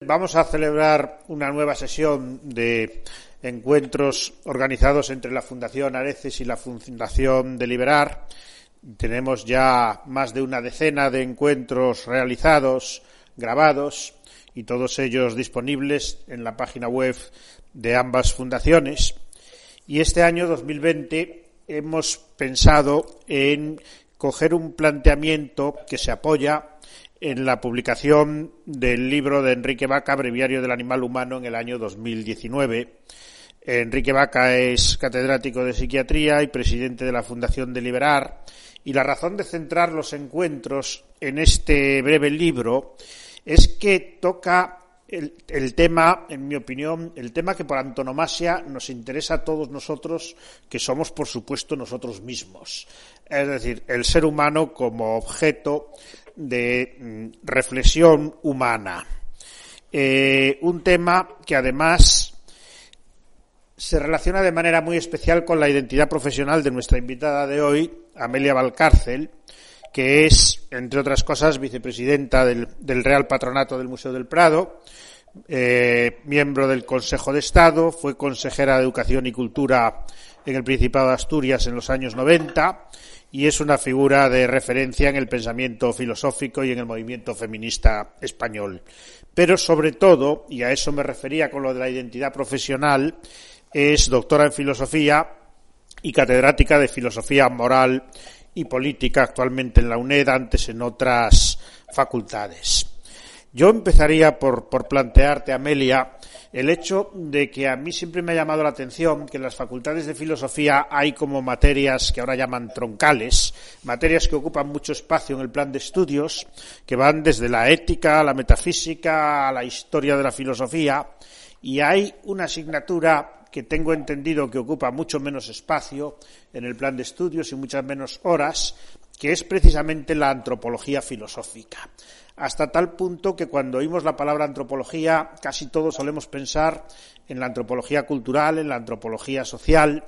Vamos a celebrar una nueva sesión de encuentros organizados entre la Fundación Areces y la Fundación Deliberar. Tenemos ya más de una decena de encuentros realizados, grabados y todos ellos disponibles en la página web de ambas fundaciones. Y este año 2020 hemos pensado en coger un planteamiento que se apoya en la publicación del libro de Enrique Vaca, Breviario del Animal Humano, en el año 2019. Enrique Vaca es catedrático de psiquiatría y presidente de la Fundación Deliberar. Y la razón de centrar los encuentros en este breve libro es que toca el, tema, en mi opinión, el tema que por antonomasia nos interesa a todos nosotros, que somos, por supuesto, nosotros mismos. Es decir, el ser humano como objeto de mm, reflexión humana. Eh, un tema que además se relaciona de manera muy especial con la identidad profesional de nuestra invitada de hoy, Amelia Valcárcel, que es, entre otras cosas, vicepresidenta del, Real Patronato del Museo del Prado, eh, miembro del Consejo de Estado, fue consejera de Educación y Cultura en el Principado de Asturias en los años 90 y es una figura de referencia en el pensamiento filosófico y en el movimiento feminista español. Pero sobre todo, y a eso me refería con lo de la identidad profesional, es doctora en filosofía y catedrática de filosofía moral y política actualmente en la UNED, antes en otras facultades. Yo empezaría por, plantearte, Amelia, el hecho de que a mí siempre me ha llamado la atención que en las facultades de filosofía hay como materias que ahora llaman troncales, materias que ocupan mucho espacio en el plan de estudios, que van desde la ética, a la metafísica, a la historia de la filosofía, y hay una asignatura que tengo entendido que ocupa mucho menos espacio en el plan de estudios y muchas menos horas, que es precisamente la antropología filosófica hasta tal punto que cuando oímos la palabra antropología casi todos solemos pensar en la antropología cultural, en la antropología social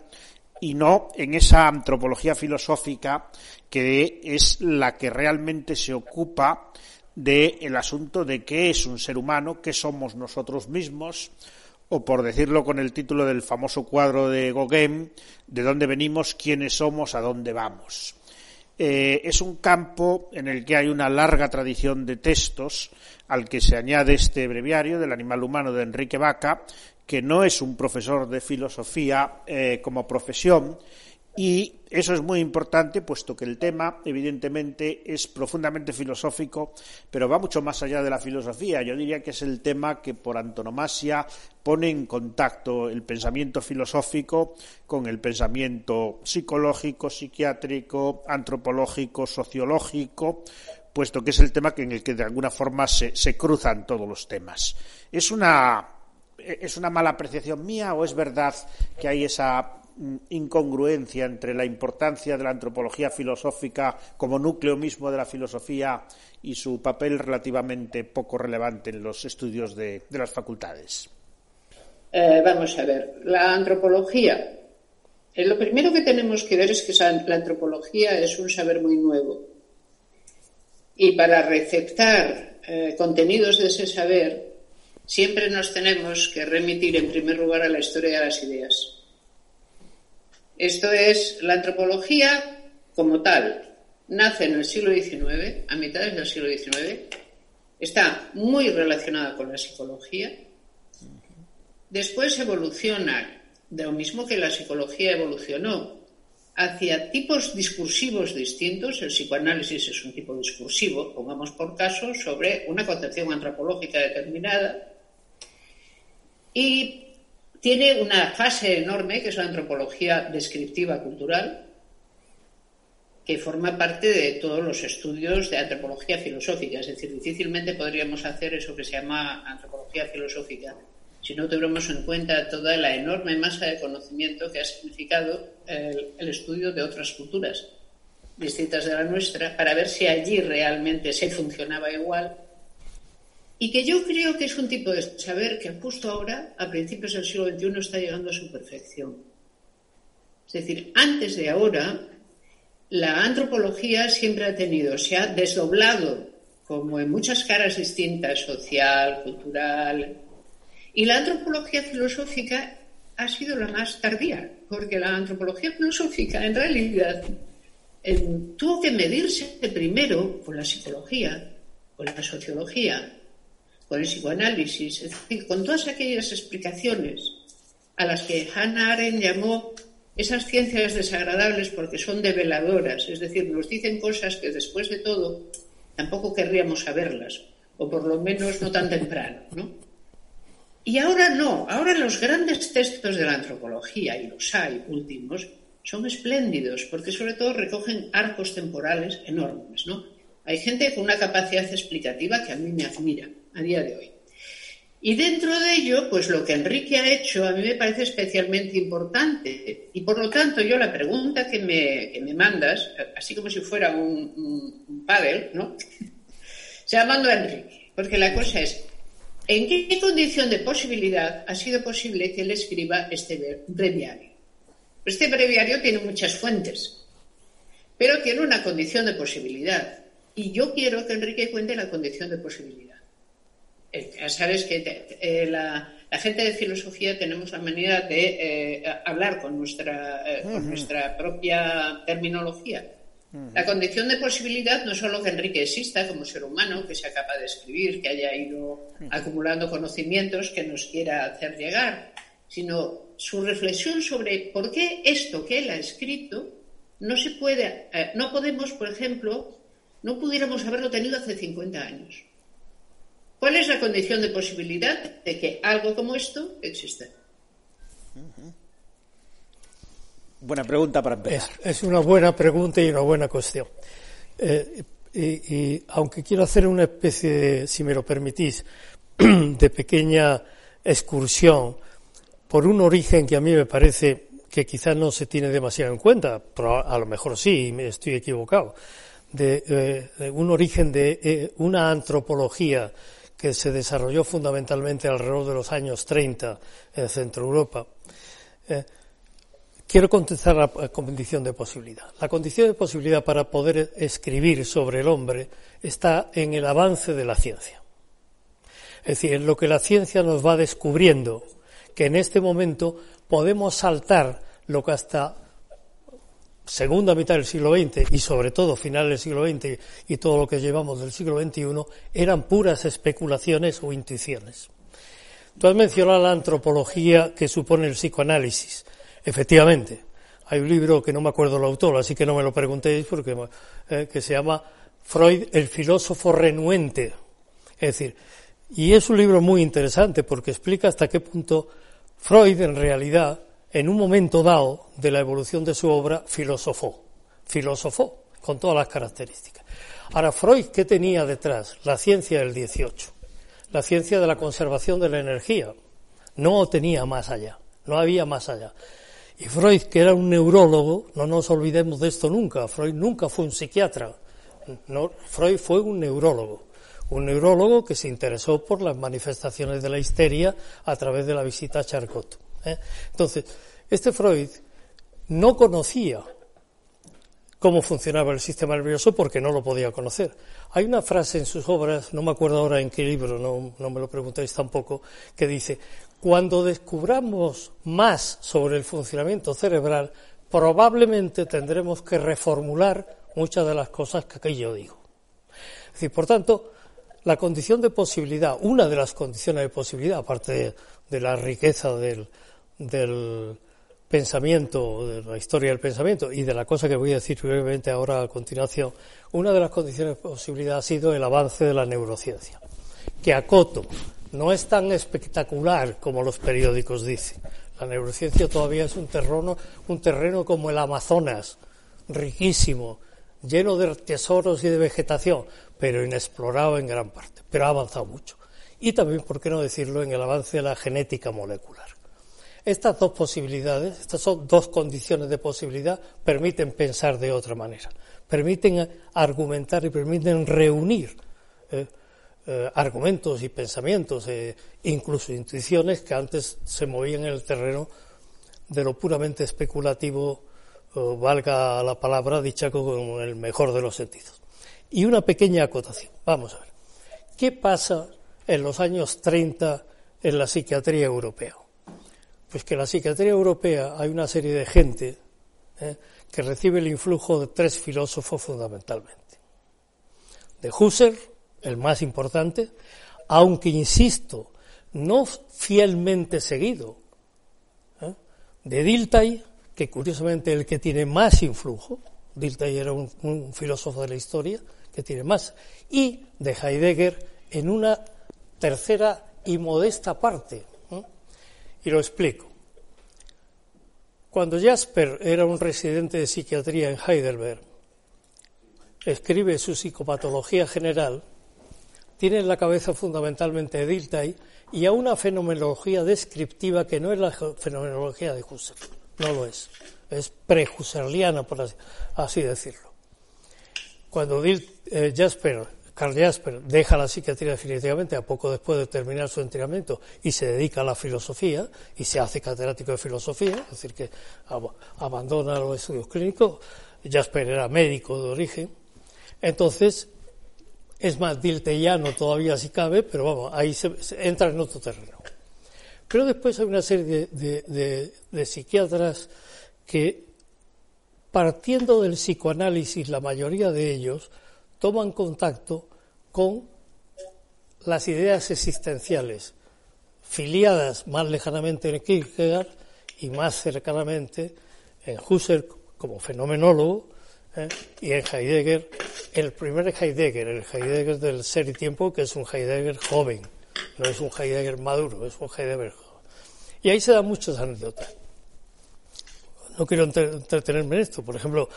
y no en esa antropología filosófica que es la que realmente se ocupa del asunto de qué es un ser humano, qué somos nosotros mismos, o por decirlo con el título del famoso cuadro de Gauguin, de dónde venimos, quiénes somos, a dónde vamos. Eh, es un campo en el que hay una larga tradición de textos al que se añade este breviario del animal humano de Enrique Vaca, que no es un profesor de filosofía eh, como profesión, y eso es muy importante, puesto que el tema, evidentemente, es profundamente filosófico, pero va mucho más allá de la filosofía. Yo diría que es el tema que, por antonomasia, pone en contacto el pensamiento filosófico con el pensamiento psicológico, psiquiátrico, antropológico, sociológico, puesto que es el tema en el que de alguna forma se, se cruzan todos los temas. Es una, ¿Es una mala apreciación mía o es verdad que hay esa incongruencia entre la importancia de la antropología filosófica como núcleo mismo de la filosofía y su papel relativamente poco relevante en los estudios de, de las facultades? Eh, vamos a ver, la antropología. Eh, lo primero que tenemos que ver es que la antropología es un saber muy nuevo. Y para receptar eh, contenidos de ese saber, siempre nos tenemos que remitir en primer lugar a la historia de las ideas. Esto es la antropología como tal. Nace en el siglo XIX, a mitades del siglo XIX, está muy relacionada con la psicología. Después evoluciona, de lo mismo que la psicología evolucionó, hacia tipos discursivos distintos. El psicoanálisis es un tipo discursivo, pongamos por caso, sobre una concepción antropológica determinada. Y tiene una fase enorme, que es la antropología descriptiva cultural, que forma parte de todos los estudios de antropología filosófica. Es decir, difícilmente podríamos hacer eso que se llama antropología filosófica si no tuviéramos en cuenta toda la enorme masa de conocimiento que ha significado el, el estudio de otras culturas distintas de la nuestra, para ver si allí realmente se funcionaba igual y que yo creo que es un tipo de saber que justo ahora, a principios del siglo XXI, está llegando a su perfección. Es decir, antes de ahora, la antropología siempre ha tenido, se ha desdoblado como en muchas caras distintas, social, cultural. Y la antropología filosófica ha sido la más tardía, porque la antropología filosófica en realidad tuvo que medirse primero con la psicología, con la sociología, con el psicoanálisis, es decir, con todas aquellas explicaciones a las que Hannah Arendt llamó esas ciencias desagradables porque son develadoras, es decir, nos dicen cosas que después de todo tampoco querríamos saberlas, o por lo menos no tan temprano, ¿no? Y ahora no, ahora los grandes textos de la antropología, y los hay últimos, son espléndidos, porque sobre todo recogen arcos temporales enormes, ¿no? Hay gente con una capacidad explicativa que a mí me admira a día de hoy. Y dentro de ello, pues lo que Enrique ha hecho a mí me parece especialmente importante. Y por lo tanto, yo la pregunta que me, me mandas, así como si fuera un, un, pádel, ¿no? Se llamando a Enrique, porque la cosa es, ¿en qué condición de posibilidad ha sido posible que él escriba este breviario? Este breviario tiene muchas fuentes, pero tiene una condición de posibilidad. Y yo quiero que Enrique cuente la condición de posibilidad. Eh, ya sabes que eh, la, gente de filosofía tenemos la manera de eh, hablar con nuestra, nuestra propia terminología. La condición de posibilidad no es solo que Enrique exista como ser humano, que sea capaz de escribir, que haya ido acumulando conocimientos que nos quiera hacer llegar, sino su reflexión sobre por qué esto que él ha escrito no se puede, no podemos, por ejemplo, no pudiéramos haberlo tenido hace 50 años. ¿Cuál es la condición de posibilidad de que algo como esto exista? Buena pregunta para empezar. Es, una buena pregunta y una buena cuestión. Eh, y, aunque quiero hacer una especie de, si me lo permitís, de pequeña excursión por un origen que a mí me parece que quizás no se tiene demasiado en cuenta, pero a lo mejor sí, me estoy equivocado, de, eh, un origen de eh, una antropología que se desarrolló fundamentalmente alrededor de los años 30 en Centro Europa. Eh, quiero contestar la, la condición de posibilidad. La condición de posibilidad para poder escribir sobre el hombre está en el avance de la ciencia. Es decir, en lo que la ciencia nos va descubriendo, que en este momento podemos saltar lo que hasta segunda mitad del siglo XX y sobre todo finales del siglo XX y todo lo que llevamos del siglo XXI eran puras especulaciones o intuiciones. Tú has mencionado la antropología que supone el psicoanálisis. Efectivamente, hay un libro que no me acuerdo el autor, así que no me lo preguntéis porque eh, que se llama Freud, el filósofo renuente. Es decir, y es un libro muy interesante porque explica hasta qué punto Freud en realidad en un momento dado de la evolución de su obra, filosofó, filosofó con todas las características. Ahora, Freud, ¿qué tenía detrás? La ciencia del 18, la ciencia de la conservación de la energía. No tenía más allá, no había más allá. Y Freud, que era un neurólogo, no nos olvidemos de esto nunca, Freud nunca fue un psiquiatra, Freud fue un neurólogo, un neurólogo que se interesó por las manifestaciones de la histeria a través de la visita a Charcot. ¿eh? Entonces, este Freud no conocía cómo funcionaba el sistema nervioso porque no lo podía conocer. Hay una frase en sus obras, no me acuerdo ahora en qué libro, no, no me lo preguntéis tampoco, que dice, cuando descubramos más sobre el funcionamiento cerebral, probablemente tendremos que reformular muchas de las cosas que aquí yo digo. Es decir, por tanto, la condición de posibilidad, una de las condiciones de posibilidad, aparte de la riqueza del, del pensamiento, de la historia del pensamiento y de la cosa que voy a decir brevemente ahora a continuación, una de las condiciones de posibilidad ha sido el avance de la neurociencia, que acoto no es tan espectacular como los periódicos dicen. La neurociencia todavía es un terreno, un terreno como el Amazonas, riquísimo, lleno de tesoros y de vegetación, pero inexplorado en gran parte, pero ha avanzado mucho. Y también, por qué no decirlo, en el avance de la genética molecular. Estas dos posibilidades, estas son dos condiciones de posibilidad, permiten pensar de otra manera, permiten argumentar y permiten reunir eh, eh, argumentos y pensamientos, e incluso intuiciones que antes se movían en el terreno de lo puramente especulativo, valga la palabra dicha con el mejor de los sentidos. Y una pequeña acotación. Vamos a ver. ¿Qué pasa en los años 30 en la psiquiatría europea? Pues que en la psiquiatría europea hay una serie de gente ¿eh? que recibe el influjo de tres filósofos fundamentalmente. De Husserl, el más importante, aunque insisto, no fielmente seguido, ¿eh? de Dilthey, que curiosamente es el que tiene más influjo, Dilthey era un, filósofo de la historia que tiene más, y de Heidegger en una tercera y modesta parte. Y lo explico. Cuando Jasper era un residente de psiquiatría en Heidelberg, escribe su psicopatología general, tiene en la cabeza fundamentalmente Dilthey y a una fenomenología descriptiva que no es la fenomenología de Husserl, no lo es, es prehusserliana, por así, decirlo. Cuando eh, Jasper, Carl Jasper deja la psiquiatría definitivamente a poco después de terminar su entrenamiento y se dedica a la filosofía y se hace catedrático de filosofía, es decir, que abandona los estudios clínicos, Jasper era médico de origen, entonces es más dilteyano todavía si cabe, pero vamos, ahí se, entra en otro terreno. Pero después hay una serie de, psiquiatras que, partiendo del psicoanálisis, la mayoría de ellos toman contacto con las ideas existenciales, filiadas más lejanamente en Kierkegaard y más cercanamente en Husserl como fenomenólogo, ¿eh? y en Heidegger, el primer Heidegger, el Heidegger del ser y tiempo, que es un Heidegger joven, no es un Heidegger maduro, es un Heidegger joven. Y ahí se dan muchas anécdotas. No quiero entretenerme en esto. Por ejemplo,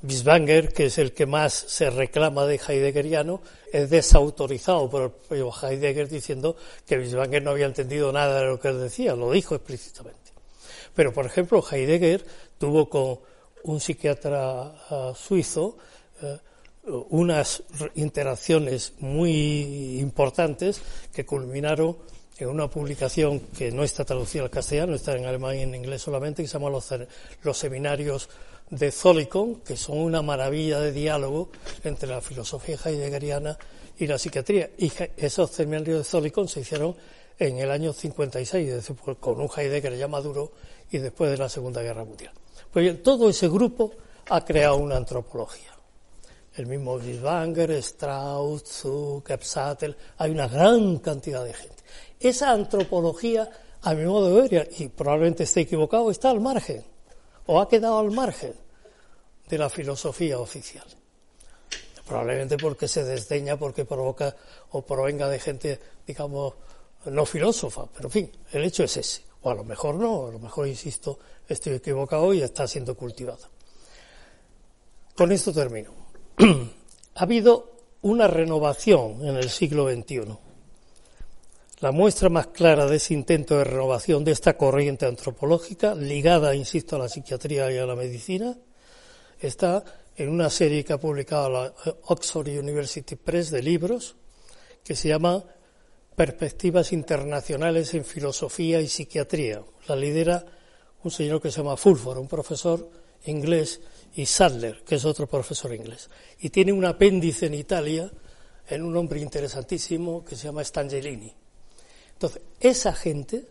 Bisbanger, que es el que más se reclama de heideggeriano, es desautorizado por el propio Heidegger diciendo que Bisbanger no había entendido nada de lo que él decía, lo dijo explícitamente. Pero, por ejemplo, Heidegger tuvo con un psiquiatra ah, suizo eh, unas interacciones muy importantes que culminaron en una publicación que no está traducida al castellano, está en alemán y en inglés solamente, que se llama Los, los Seminarios de Zolikon, que son una maravilla de diálogo entre la filosofía heideggeriana y la psiquiatría. Y esos seminarios de Zolikon se hicieron en el año 56, con un Heidegger ya maduro y después de la Segunda Guerra Mundial. Pues bien, todo ese grupo ha creado una antropología. El mismo Wiesbanger, Strauss, Zuck, Epsatel, hay una gran cantidad de gente. Esa antropología, a mi modo de ver, y probablemente esté equivocado, está al margen, o ha quedado al margen de la filosofía oficial. Probablemente porque se desdeña, porque provoca o provenga de gente, digamos, no filósofa, pero en fin, el hecho es ese. O a lo mejor no, a lo mejor, insisto, estoy equivocado y está siendo cultivada. Con esto termino. ha habido una renovación en el siglo XXI. La muestra más clara de ese intento de renovación de esta corriente antropológica, ligada, insisto, a la psiquiatría y a la medicina, está en una serie que ha publicado la Oxford University Press de libros, que se llama Perspectivas Internacionales en Filosofía y Psiquiatría. La lidera un señor que se llama Fulford, un profesor inglés, y Sadler, que es otro profesor inglés. Y tiene un apéndice en Italia en un hombre interesantísimo que se llama Stangelini. Entonces, esa gente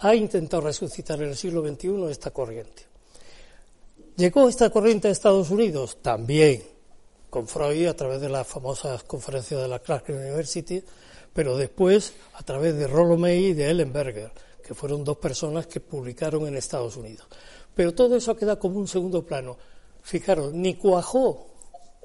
ha intentado resucitar en el siglo XXI esta corriente. ¿Llegó esta corriente a Estados Unidos? También, con Freud a través de las famosas conferencias de la Clark University, pero después a través de Rollo May y de Ellenberger que fueron dos personas que publicaron en Estados Unidos. Pero todo eso queda como un segundo plano. Fijaros, ni cuajó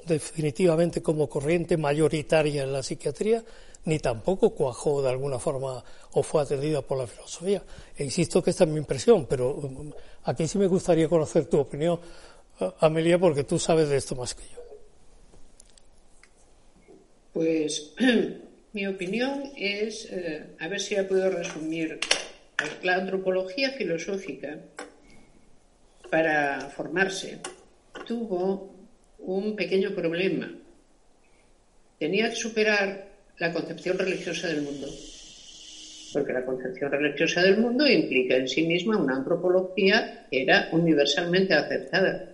definitivamente como corriente mayoritaria en la psiquiatría, ni tampoco cuajó de alguna forma o fue atendida por la filosofía. E insisto que esta es mi impresión, pero um, aquí sí me gustaría conocer tu opinión, Amelia, porque tú sabes de esto más que yo. Pues mi opinión es, eh, a ver si la puedo resumir la antropología filosófica, para formarse, tuvo un pequeño problema. Tenía que superar la concepción religiosa del mundo, porque la concepción religiosa del mundo implica en sí misma una antropología que era universalmente aceptada.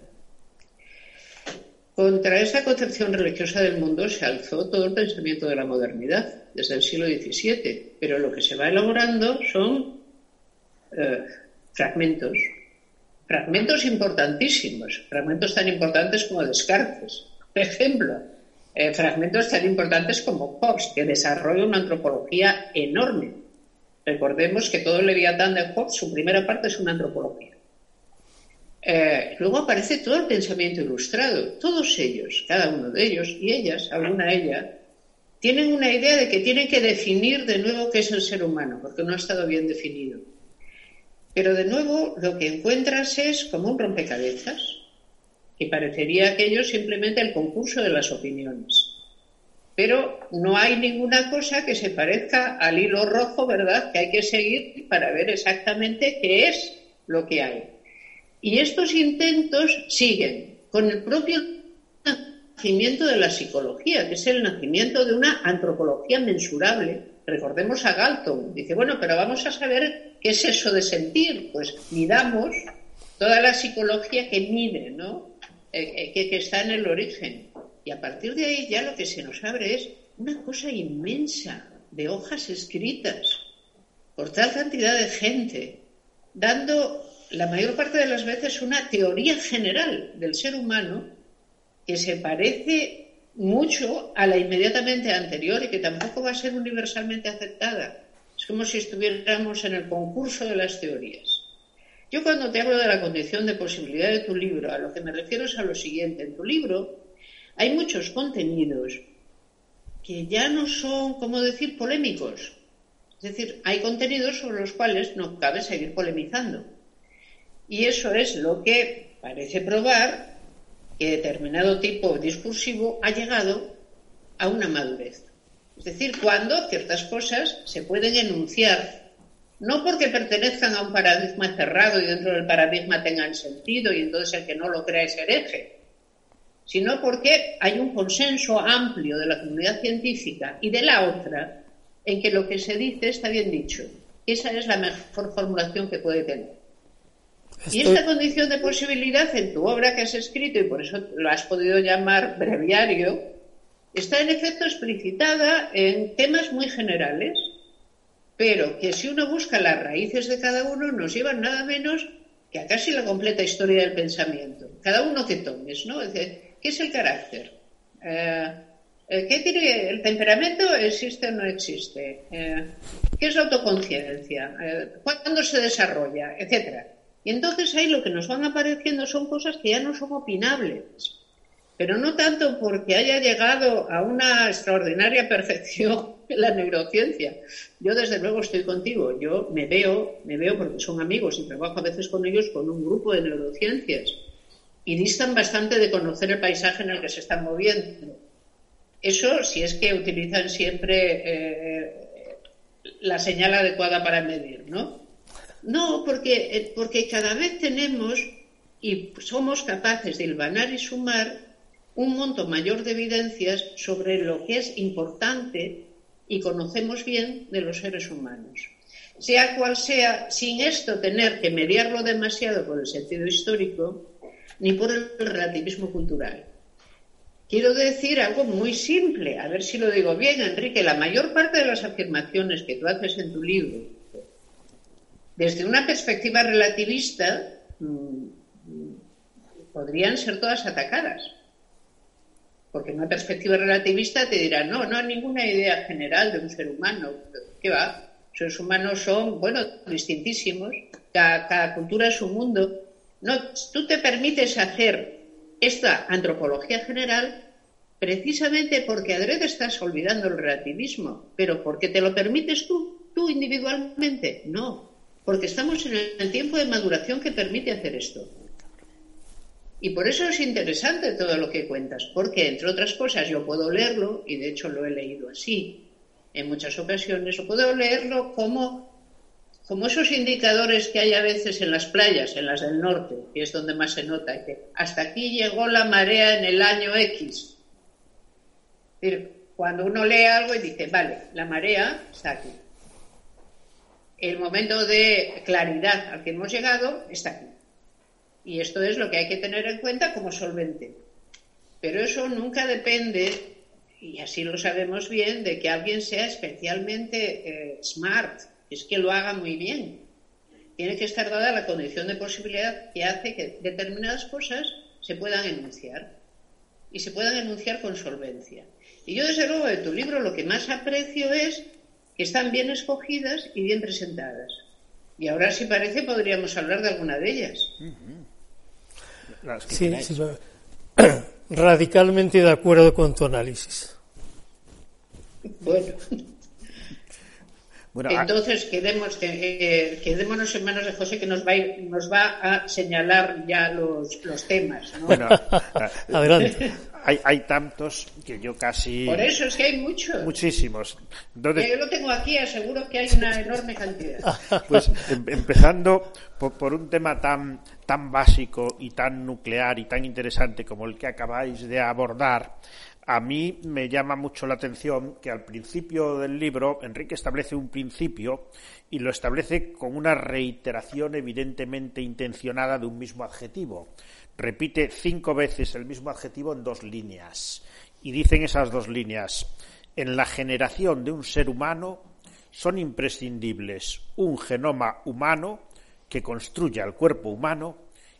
Contra esa concepción religiosa del mundo se alzó todo el pensamiento de la modernidad desde el siglo XVII, pero lo que se va elaborando son eh, fragmentos, fragmentos importantísimos, fragmentos tan importantes como Descartes, por ejemplo, eh, fragmentos tan importantes como Hobbes, que desarrolla una antropología enorme. Recordemos que todo el Leviatán de Hobbes, su primera parte es una antropología. Eh, luego aparece todo el pensamiento ilustrado. Todos ellos, cada uno de ellos y ellas, alguna ella, tienen una idea de que tienen que definir de nuevo qué es el ser humano, porque no ha estado bien definido. Pero de nuevo lo que encuentras es como un rompecabezas, que parecería aquello simplemente el concurso de las opiniones. Pero no hay ninguna cosa que se parezca al hilo rojo, ¿verdad?, que hay que seguir para ver exactamente qué es lo que hay. Y estos intentos siguen con el propio nacimiento de la psicología, que es el nacimiento de una antropología mensurable. Recordemos a Galton, dice, bueno, pero vamos a saber qué es eso de sentir. Pues midamos toda la psicología que mide, ¿no? Eh, eh, que, está en el origen. Y a partir de ahí ya lo que se nos abre es una cosa inmensa de hojas escritas por tal cantidad de gente, dando la mayor parte de las veces una teoría general del ser humano que se parece mucho a la inmediatamente anterior y que tampoco va a ser universalmente aceptada. Es como si estuviéramos en el concurso de las teorías. Yo cuando te hablo de la condición de posibilidad de tu libro, a lo que me refiero es a lo siguiente. En tu libro hay muchos contenidos que ya no son, como decir, polémicos. Es decir, hay contenidos sobre los cuales no cabe seguir polemizando. Y eso es lo que parece probar determinado tipo discursivo ha llegado a una madurez. Es decir, cuando ciertas cosas se pueden enunciar, no porque pertenezcan a un paradigma cerrado y dentro del paradigma tengan sentido y entonces el que no lo crea es hereje, sino porque hay un consenso amplio de la comunidad científica y de la otra en que lo que se dice está bien dicho. Esa es la mejor formulación que puede tener. Y esta condición de posibilidad en tu obra que has escrito, y por eso lo has podido llamar breviario, está en efecto explicitada en temas muy generales, pero que si uno busca las raíces de cada uno nos llevan nada menos que a casi la completa historia del pensamiento. Cada uno que tomes, ¿no? ¿Qué es el carácter? Eh, eh, ¿Qué tiene el temperamento? ¿Existe o no existe? Eh, ¿Qué es la autoconciencia? ¿Cuándo se desarrolla? Etcétera. Y entonces ahí lo que nos van apareciendo son cosas que ya no son opinables, pero no tanto porque haya llegado a una extraordinaria perfección la neurociencia. Yo desde luego estoy contigo, yo me veo, me veo porque son amigos y trabajo a veces con ellos con un grupo de neurociencias y distan bastante de conocer el paisaje en el que se están moviendo. Eso si es que utilizan siempre eh, la señal adecuada para medir, ¿no? No, porque, eh, porque cada vez tenemos y somos capaces de hilvanar y sumar un monto mayor de evidencias sobre lo que es importante y conocemos bien de los seres humanos. Sea cual sea, sin esto tener que mediarlo demasiado por el sentido histórico ni por el relativismo cultural. Quiero decir algo muy simple, a ver si lo digo bien, Enrique. La mayor parte de las afirmaciones que tú haces en tu libro desde una perspectiva relativista, mm, podrían ser todas atacadas. Porque una perspectiva relativista te dirán, no, no hay ninguna idea general de un ser humano. ¿Qué va? Los seres humanos son, bueno, distintísimos. Cada, cada cultura es un mundo. No, tú te permites hacer esta antropología general precisamente porque adrede estás olvidando el relativismo. Pero porque te lo permites tú, tú individualmente. No, porque estamos en el tiempo de maduración que permite hacer esto. Y por eso es interesante todo lo que cuentas, porque entre otras cosas yo puedo leerlo, y de hecho lo he leído así en muchas ocasiones, o puedo leerlo como, como esos indicadores que hay a veces en las playas, en las del norte, que es donde más se nota, que hasta aquí llegó la marea en el año X. cuando uno lee algo y dice, vale, la marea está aquí el momento de claridad al que hemos llegado está aquí. Y esto es lo que hay que tener en cuenta como solvente. Pero eso nunca depende, y así lo sabemos bien, de que alguien sea especialmente eh, smart, es que lo haga muy bien. Tiene que estar dada la condición de posibilidad que hace que determinadas cosas se puedan enunciar y se puedan enunciar con solvencia. Y yo, desde luego, de tu libro lo que más aprecio es están bien escogidas y bien presentadas. Y ahora, si parece, podríamos hablar de alguna de ellas. Sí, sí, radicalmente de acuerdo con tu análisis. Bueno. Ah. Entonces, quedemos, eh, quedémonos en manos de José, que nos va a, nos va a señalar ya los, los temas. Bueno, adelante. Hay, hay, tantos que yo casi. Por eso es que hay muchos. Muchísimos. Yo lo tengo aquí, aseguro que hay una enorme cantidad. Pues em, empezando por, por, un tema tan, tan básico y tan nuclear y tan interesante como el que acabáis de abordar a mí me llama mucho la atención que al principio del libro Enrique establece un principio y lo establece con una reiteración evidentemente intencionada de un mismo adjetivo. Repite cinco veces el mismo adjetivo en dos líneas. Y dicen esas dos líneas, en la generación de un ser humano son imprescindibles un genoma humano que construya el cuerpo humano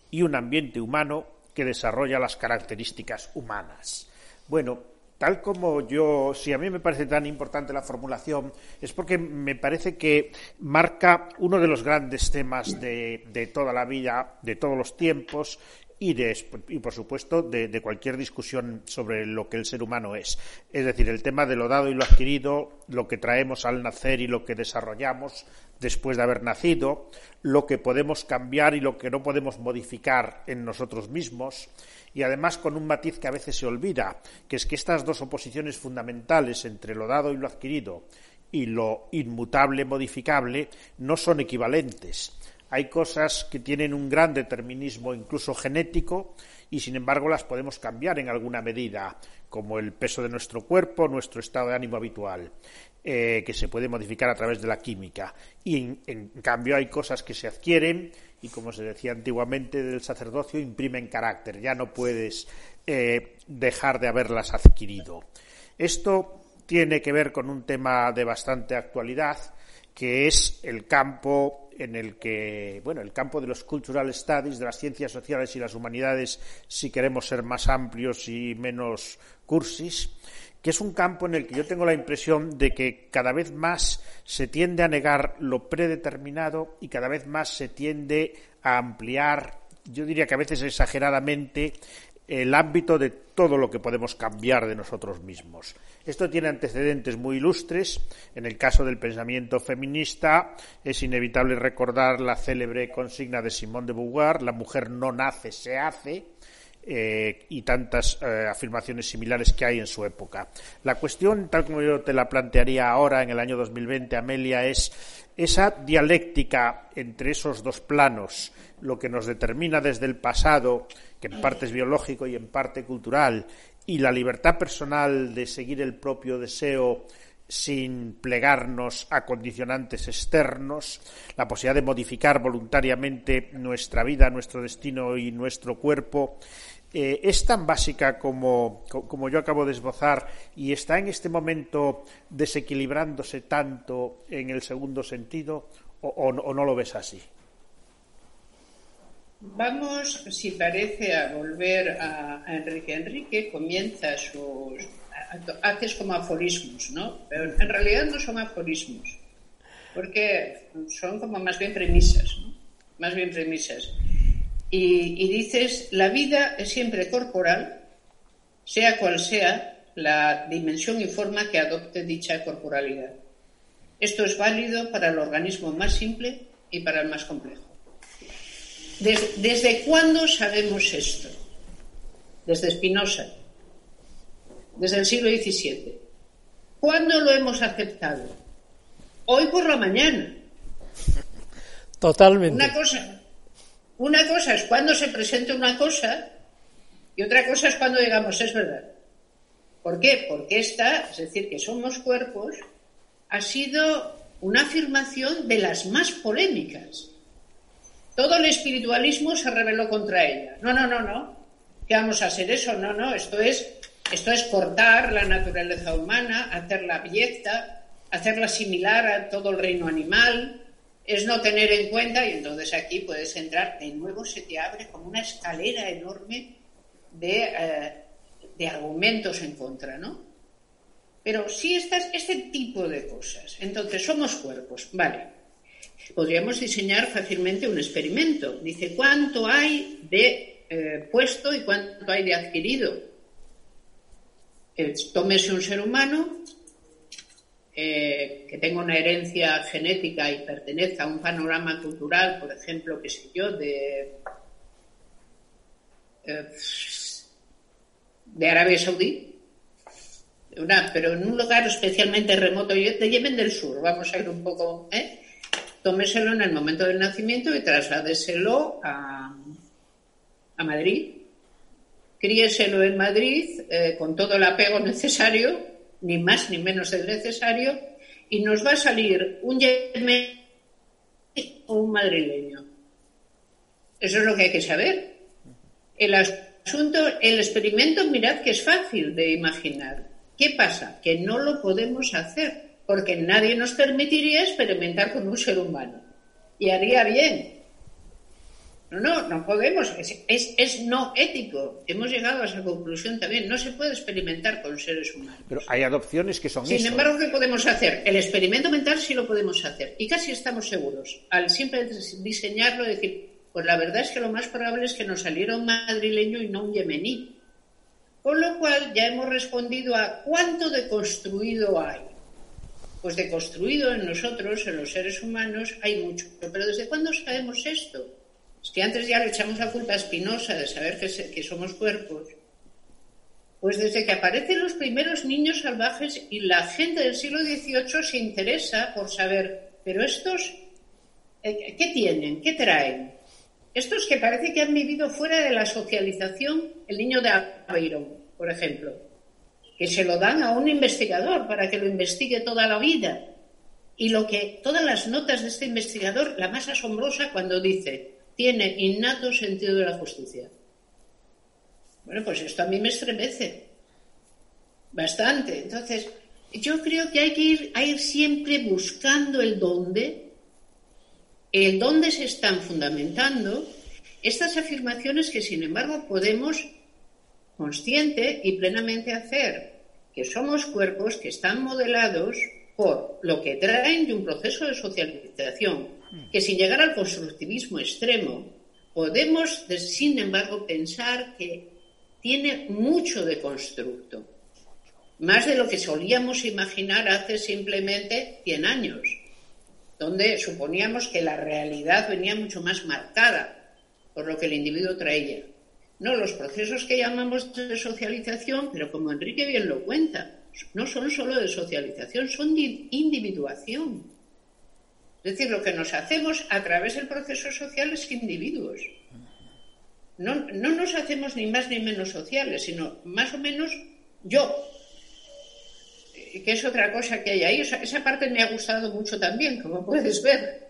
y un ambiente humano que desarrolla las características humanas. Bueno, tal como yo, si a mí me parece tan importante la formulación, es porque me parece que marca uno de los grandes temas de, toda la vida, de todos los tiempos, y, por supuesto de, cualquier discusión sobre lo que el ser humano es. Es decir, el tema de lo dado y lo adquirido, lo que traemos al nacer y lo que desarrollamos después de haber nacido, lo que podemos cambiar y lo que no podemos modificar en nosotros mismos, y además con un matiz que a veces se olvida, que es que estas dos oposiciones fundamentales entre lo dado y lo adquirido y lo inmutable modificable no son equivalentes. Hay cosas que tienen un gran determinismo incluso genético y sin embargo las podemos cambiar en alguna medida, como el peso de nuestro cuerpo, nuestro estado de ánimo habitual. Eh, que se puede modificar a través de la química. Y en, cambio hay cosas que se adquieren y, como se decía antiguamente del sacerdocio, imprimen carácter. Ya no puedes eh, dejar de haberlas adquirido. Esto tiene que ver con un tema de bastante actualidad, que es el campo en el que, bueno, el campo de los cultural studies, de las ciencias sociales y las humanidades, si queremos ser más amplios y menos cursis, que es un campo en el que yo tengo la impresión de que cada vez más se tiende a negar lo predeterminado y cada vez más se tiende a ampliar, yo diría que a veces exageradamente, el ámbito de todo lo que podemos cambiar de nosotros mismos. Esto tiene antecedentes muy ilustres. En el caso del pensamiento feminista es inevitable recordar la célebre consigna de Simone de Beauvoir, la mujer no nace, se hace, eh, y tantas eh, afirmaciones similares que hay en su época. La cuestión, tal como yo te la plantearía ahora en el año 2020, Amelia, es esa dialéctica entre esos dos planos, lo que nos determina desde el pasado, que en parte es biológico y en parte cultural, y la libertad personal de seguir el propio deseo sin plegarnos a condicionantes externos, la posibilidad de modificar voluntariamente nuestra vida, nuestro destino y nuestro cuerpo, eh, es tan básica como, como, yo acabo de esbozar y está en este momento desequilibrándose tanto en el segundo sentido o, no lo ves así? Vamos, si parece, a volver a, Enrique. Enrique comienza sus. haces como aforismos, ¿no? Pero en realidad no son aforismos, porque son como más bien premisas, ¿no? Más bien premisas y, dices, la vida es siempre corporal, sea cual sea la dimensión y forma que adopte dicha corporalidad. Esto es válido para el organismo más simple y para el más complejo. ¿Desde, cuándo sabemos esto? Desde Spinoza, desde el siglo XVII. ¿Cuándo lo hemos aceptado? Hoy por la mañana. Totalmente. Una cosa, una cosa es cuando se presenta una cosa y otra cosa es cuando digamos es verdad. ¿Por qué? Porque esta, es decir, que somos cuerpos, ha sido una afirmación de las más polémicas. Todo el espiritualismo se rebeló contra ella. No, no, no, no. ¿Qué vamos a hacer eso? No, no, esto es Esto es cortar la naturaleza humana, hacerla abyecta, hacerla similar a todo el reino animal, es no tener en cuenta, y entonces aquí puedes entrar, de nuevo se te abre como una escalera enorme de, eh, de argumentos en contra, ¿no? Pero si estas, este tipo de cosas, entonces somos cuerpos, vale. Podríamos diseñar fácilmente un experimento. Dice, ¿cuánto hay de eh, puesto y cuánto hay de adquirido? Eh, tómese un ser humano eh, que tenga una herencia genética y pertenezca a un panorama cultural, por ejemplo, qué sé yo, de, de Arabia Saudí, una, pero en un lugar especialmente remoto de Yemen del Sur, vamos a ir un poco, ¿eh? Tómeselo en el momento del nacimiento y trasládeselo a, a Madrid, críeselo en Madrid eh, con todo el apego necesario, ni más ni menos del necesario, y nos va a salir un yemen o un madrileño. Eso es lo que hay que saber. El asunto, el experimento, mirad que es fácil de imaginar. ¿Qué pasa? Que no lo podemos hacer porque nadie nos permitiría experimentar con un ser humano. Y haría bien. No, no, no podemos. Es, no ético. Hemos llegado a esa conclusión también. No se puede experimentar con seres humanos. Pero hay adopciones que son Sin embargo, ¿qué podemos hacer? El experimento mental sí lo podemos hacer. Y casi estamos seguros. Al siempre diseñarlo, decir, pues la verdad es que lo más probable es que nos saliera un madrileño y no un yemení. Con lo cual ya hemos respondido a cuánto de construido hay. Pues de construido en nosotros, en los seres humanos, hay mucho. Pero ¿desde cuándo sabemos esto? Es que antes ya le echamos la culpa a Spinoza de saber que, somos cuerpos. Pues desde que aparecen los primeros niños salvajes y la gente del siglo XVIII se interesa por saber, pero estos, eh, ¿qué tienen? ¿Qué traen? Estos que parece que han vivido fuera de la socialización, el niño de Aveiro, por ejemplo, que se lo dan a un investigador para que lo investigue toda la vida. Y lo que todas las notas de este investigador, la más asombrosa cuando dice, tiene innato sentido de la justicia. Bueno, pues esto a mí me estremece bastante. Entonces, yo creo que hay que ir, a ir siempre buscando el dónde el dónde se están fundamentando estas afirmaciones que, sin embargo, podemos consciente y plenamente hacer, que somos cuerpos que están modelados por lo que traen de un proceso de socialización, que sin llegar al constructivismo extremo, podemos, sin embargo, pensar que tiene mucho de constructo, más de lo que solíamos imaginar hace simplemente 100 años donde suponíamos que la realidad venía mucho más marcada por lo que el individuo traía. No, los procesos que llamamos de socialización, pero como Enrique bien lo cuenta, no son solo de socialización, son de individuación. Es decir, lo que nos hacemos a través del proceso social es individuos. No, no nos hacemos ni más ni menos sociales, sino más o menos yo, que es otra cosa que hay ahí. Esa, parte me ha gustado mucho también, como puedes ver.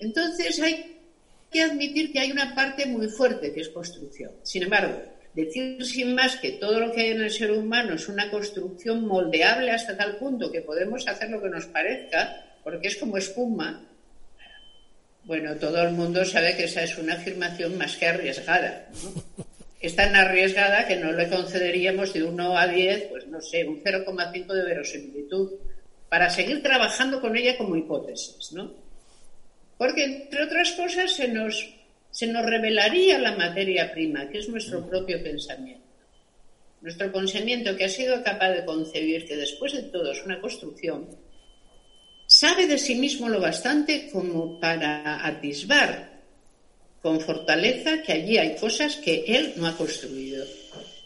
Entonces hay que admitir que hay una parte muy fuerte que es construcción. Sin embargo, decir sin más que todo lo que hay en el ser humano es una construcción moldeable hasta tal punto que podemos hacer lo que nos parezca, porque es como espuma, bueno, todo el mundo sabe que esa es una afirmación más que arriesgada. ¿no? es tan arriesgada que no le concederíamos de 1 a 10, pues no sé, un 0,5 de verosimilitud, para seguir trabajando con ella como hipótesis, ¿no? Porque, entre otras cosas, se nos, se nos revelaría la materia prima, que es nuestro propio pensamiento. Nuestro pensamiento que ha sido capaz de concebir que después de todo es una construcción, sabe de sí mismo lo bastante como para atisbar con fortaleza que allí hay cosas que él no ha construido,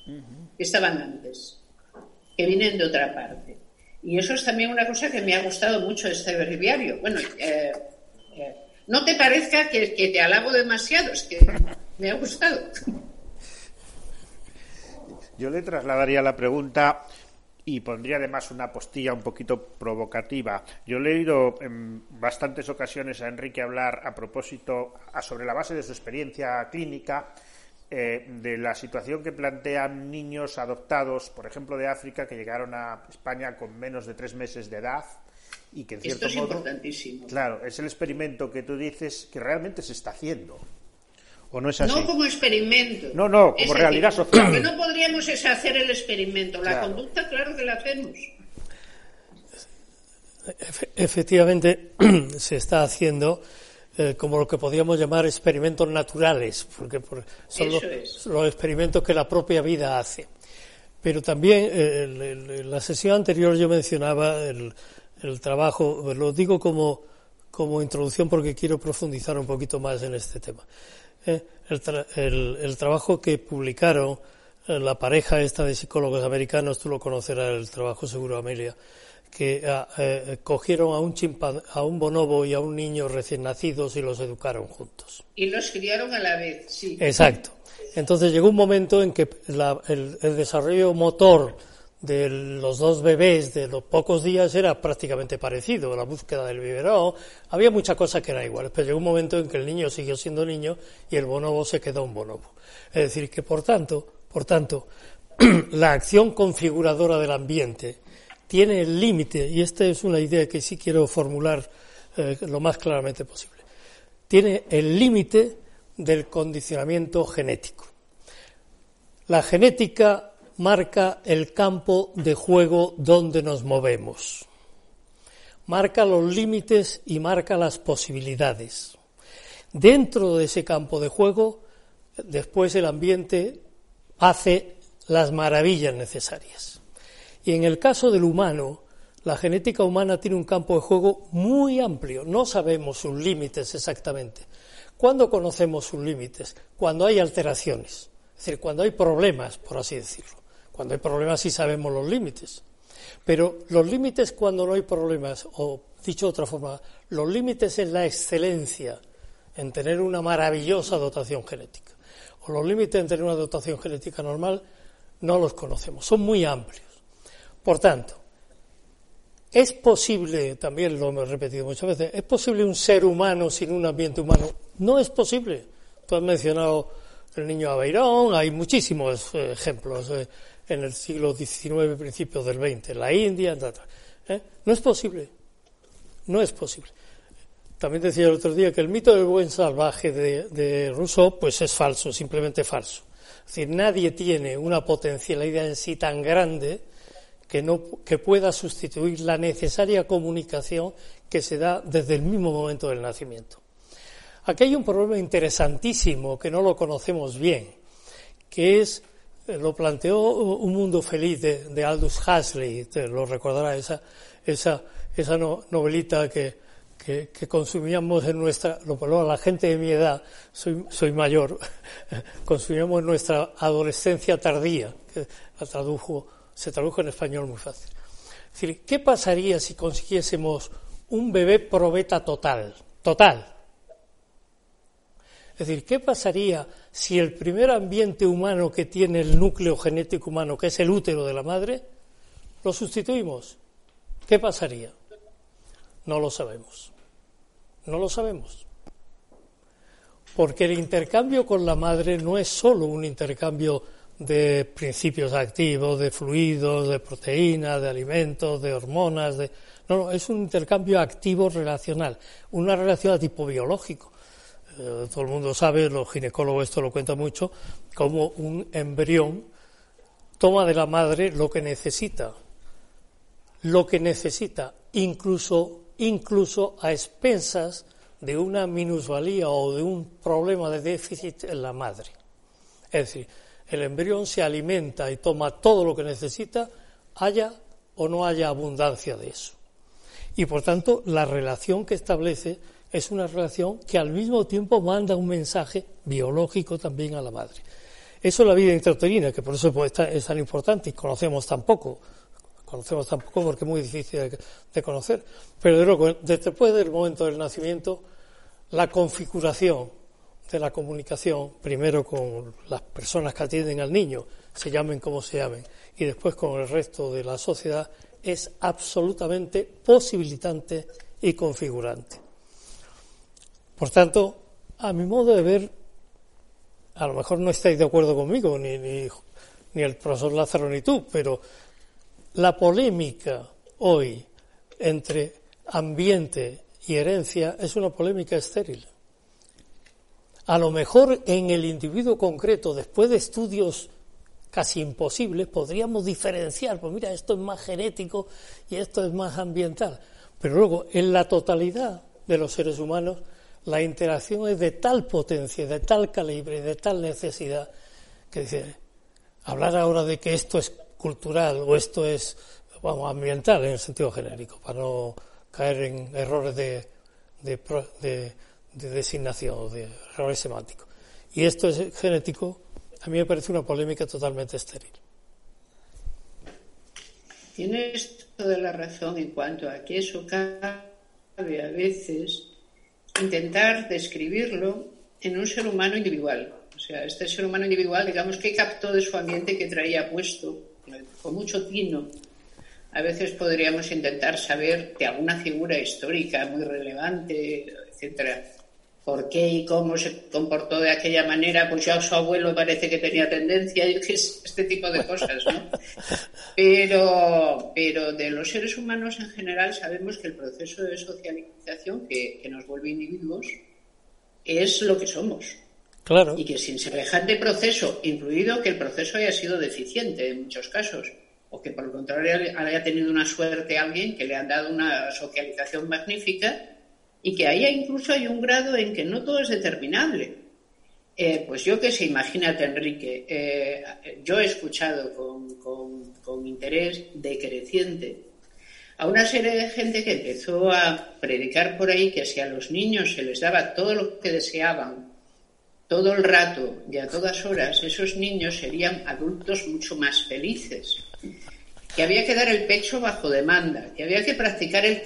que estaban antes, que vienen de otra parte. Y eso es también una cosa que me ha gustado mucho de este breviario. Bueno, eh, eh, no te parezca que, que te alabo demasiado, es que me ha gustado. Yo le trasladaría la pregunta y pondría además una postilla un poquito provocativa. Yo he leído en bastantes ocasiones a Enrique hablar a propósito, a sobre la base de su experiencia clínica, eh, de la situación que plantean niños adoptados, por ejemplo, de África, que llegaron a España con menos de tres meses de edad y que en cierto Esto es modo, importantísimo. claro, es el experimento que tú dices que realmente se está haciendo. ¿O no es así? No como experimento. No, no, como Es decir, realidad social. Lo que no podríamos es hacer el experimento. La Claro. conducta, claro que la hacemos. Efe- Efectivamente, se está haciendo eh, como lo que podríamos llamar experimentos naturales, porque por- son Eso los, es. los experimentos que la propia vida hace. Pero también eh, el- el- en la sesión anterior yo mencionaba el, el trabajo, lo digo como, como introducción porque quiero profundizar un poquito más en este tema. Eh, el, tra- el- el trabajo que publicaron eh, la pareja esta de psicólogos americanos, tú lo conocerás, el trabajo seguro, Amelia, que ah, eh, cogieron a un chimpan, a un bonobo y a un niño recién nacidos y los educaron juntos. Y los criaron a la vez, sí. Exacto. Entonces llegó un momento en que la- el, el desarrollo motor de los dos bebés de los pocos días era prácticamente parecido, la búsqueda del biberón, había muchas cosas que eran iguales, pero llegó un momento en que el niño siguió siendo niño y el bonobo se quedó un bonobo. Es decir, que por tanto, por tanto, la acción configuradora del ambiente tiene el límite, y esta es una idea que sí quiero formular eh, lo más claramente posible, tiene el límite del condicionamiento genético. La genética marca el campo de juego donde nos movemos, marca los límites y marca las posibilidades. Dentro de ese campo de juego, después el ambiente hace las maravillas necesarias. Y en el caso del humano, la genética humana tiene un campo de juego muy amplio. No sabemos sus límites exactamente. ¿Cuándo conocemos sus límites? Cuando hay alteraciones. Es decir, cuando hay problemas, por así decirlo. Cuando hay problemas sí sabemos los límites. Pero los límites cuando no hay problemas, o dicho de otra forma, los límites en la excelencia, en tener una maravillosa dotación genética. O los límites en tener una dotación genética normal, no los conocemos. Son muy amplios. Por tanto, es posible, también lo hemos repetido muchas veces, ¿es posible un ser humano sin un ambiente humano? No es posible. Tú has mencionado el niño Aveirón, hay muchísimos eh, ejemplos eh, en el siglo XIX, principios del XX, la India. ¿eh? No es posible. No es posible. También decía el otro día que el mito del buen salvaje de, de Rousseau, pues es falso, simplemente falso. Es decir, nadie tiene una potencialidad en sí tan grande que, no, que pueda sustituir la necesaria comunicación que se da desde el mismo momento del nacimiento. Aquí hay un problema interesantísimo que no lo conocemos bien, que es, lo planteó Un Mundo Feliz de, de Aldous Huxley, te lo recordará esa, esa, esa no- novelita que, que, que consumíamos en nuestra, lo lo- la gente de mi edad, soy, soy mayor, consumíamos en nuestra adolescencia tardía, que la tradujo, se tradujo en español muy fácil. Es decir, ¿qué pasaría si consiguiésemos un bebé probeta total? Total. Es decir, ¿qué pasaría si el primer ambiente humano que tiene el núcleo genético humano, que es el útero de la madre, lo sustituimos? ¿Qué pasaría? No lo sabemos. No lo sabemos. Porque el intercambio con la madre no es solo un intercambio de principios activos, de fluidos, de proteínas, de alimentos, de hormonas, de... no, no, es un intercambio activo relacional, una relación a tipo biológico. Eh, todo el mundo sabe, los ginecólogos esto lo cuentan mucho, como un embrión toma de la madre lo que necesita, lo que necesita, incluso, incluso a expensas de una minusvalía o de un problema de déficit en la madre. Es decir, el embrión se alimenta y toma todo lo que necesita, haya o no haya abundancia de eso. Y por tanto, la relación que establece es una relación que al mismo tiempo manda un mensaje biológico también a la madre. Eso es la vida intrauterina, que por eso pues, es tan importante y conocemos tan poco. Conocemos tan poco porque es muy difícil de, conocer. Pero de después del momento del nacimiento, la configuración de la comunicación, primero con las personas que atienden al niño, se llamen como se llamen, y después con el resto de la sociedad, es absolutamente posibilitante y configurante. Por tanto, a mi modo de ver, a lo mejor no estáis de acuerdo conmigo, ni, ni, ni el profesor Lázaro ni tú, pero la polémica hoy entre ambiente y herencia es una polémica estéril. A lo mejor en el individuo concreto, después de estudios casi imposibles, podríamos diferenciar, pues mira, esto es más genético y esto es más ambiental. Pero luego, en la totalidad de los seres humanos, la interacción es de tal potencia, de tal calibre, de tal necesidad, que dice, hablar ahora de que esto es cultural o esto es, vamos, ambiental en el sentido genérico, para no caer en errores de, de, de, de designación, de errores semánticos. Y esto es genético, a mí me parece una polémica totalmente estéril. Tienes toda la razón en cuanto a que eso cabe a veces intentar describirlo en un ser humano individual. O sea, este ser humano individual, digamos, que captó de su ambiente que traía puesto, con mucho tino. A veces podríamos intentar saber de alguna figura histórica muy relevante, etcétera, por qué y cómo se comportó de aquella manera, pues ya su abuelo parece que tenía tendencia, y este tipo de cosas, ¿no? Pero, pero de los seres humanos en general sabemos que el proceso de socialización que, que nos vuelve individuos es lo que somos. Claro. Y que sin semejante proceso, incluido que el proceso haya sido deficiente en muchos casos, o que por el contrario haya tenido una suerte alguien que le han dado una socialización magnífica, y que ahí incluso hay un grado en que no todo es determinable. Eh, pues yo que sé, imagínate, Enrique, eh, yo he escuchado con, con, con, interés decreciente a una serie de gente que empezó a predicar por ahí que si a los niños se les daba todo lo que deseaban, todo el rato y a todas horas, esos niños serían adultos mucho más felices. Que había que dar el pecho bajo demanda, que había que practicar el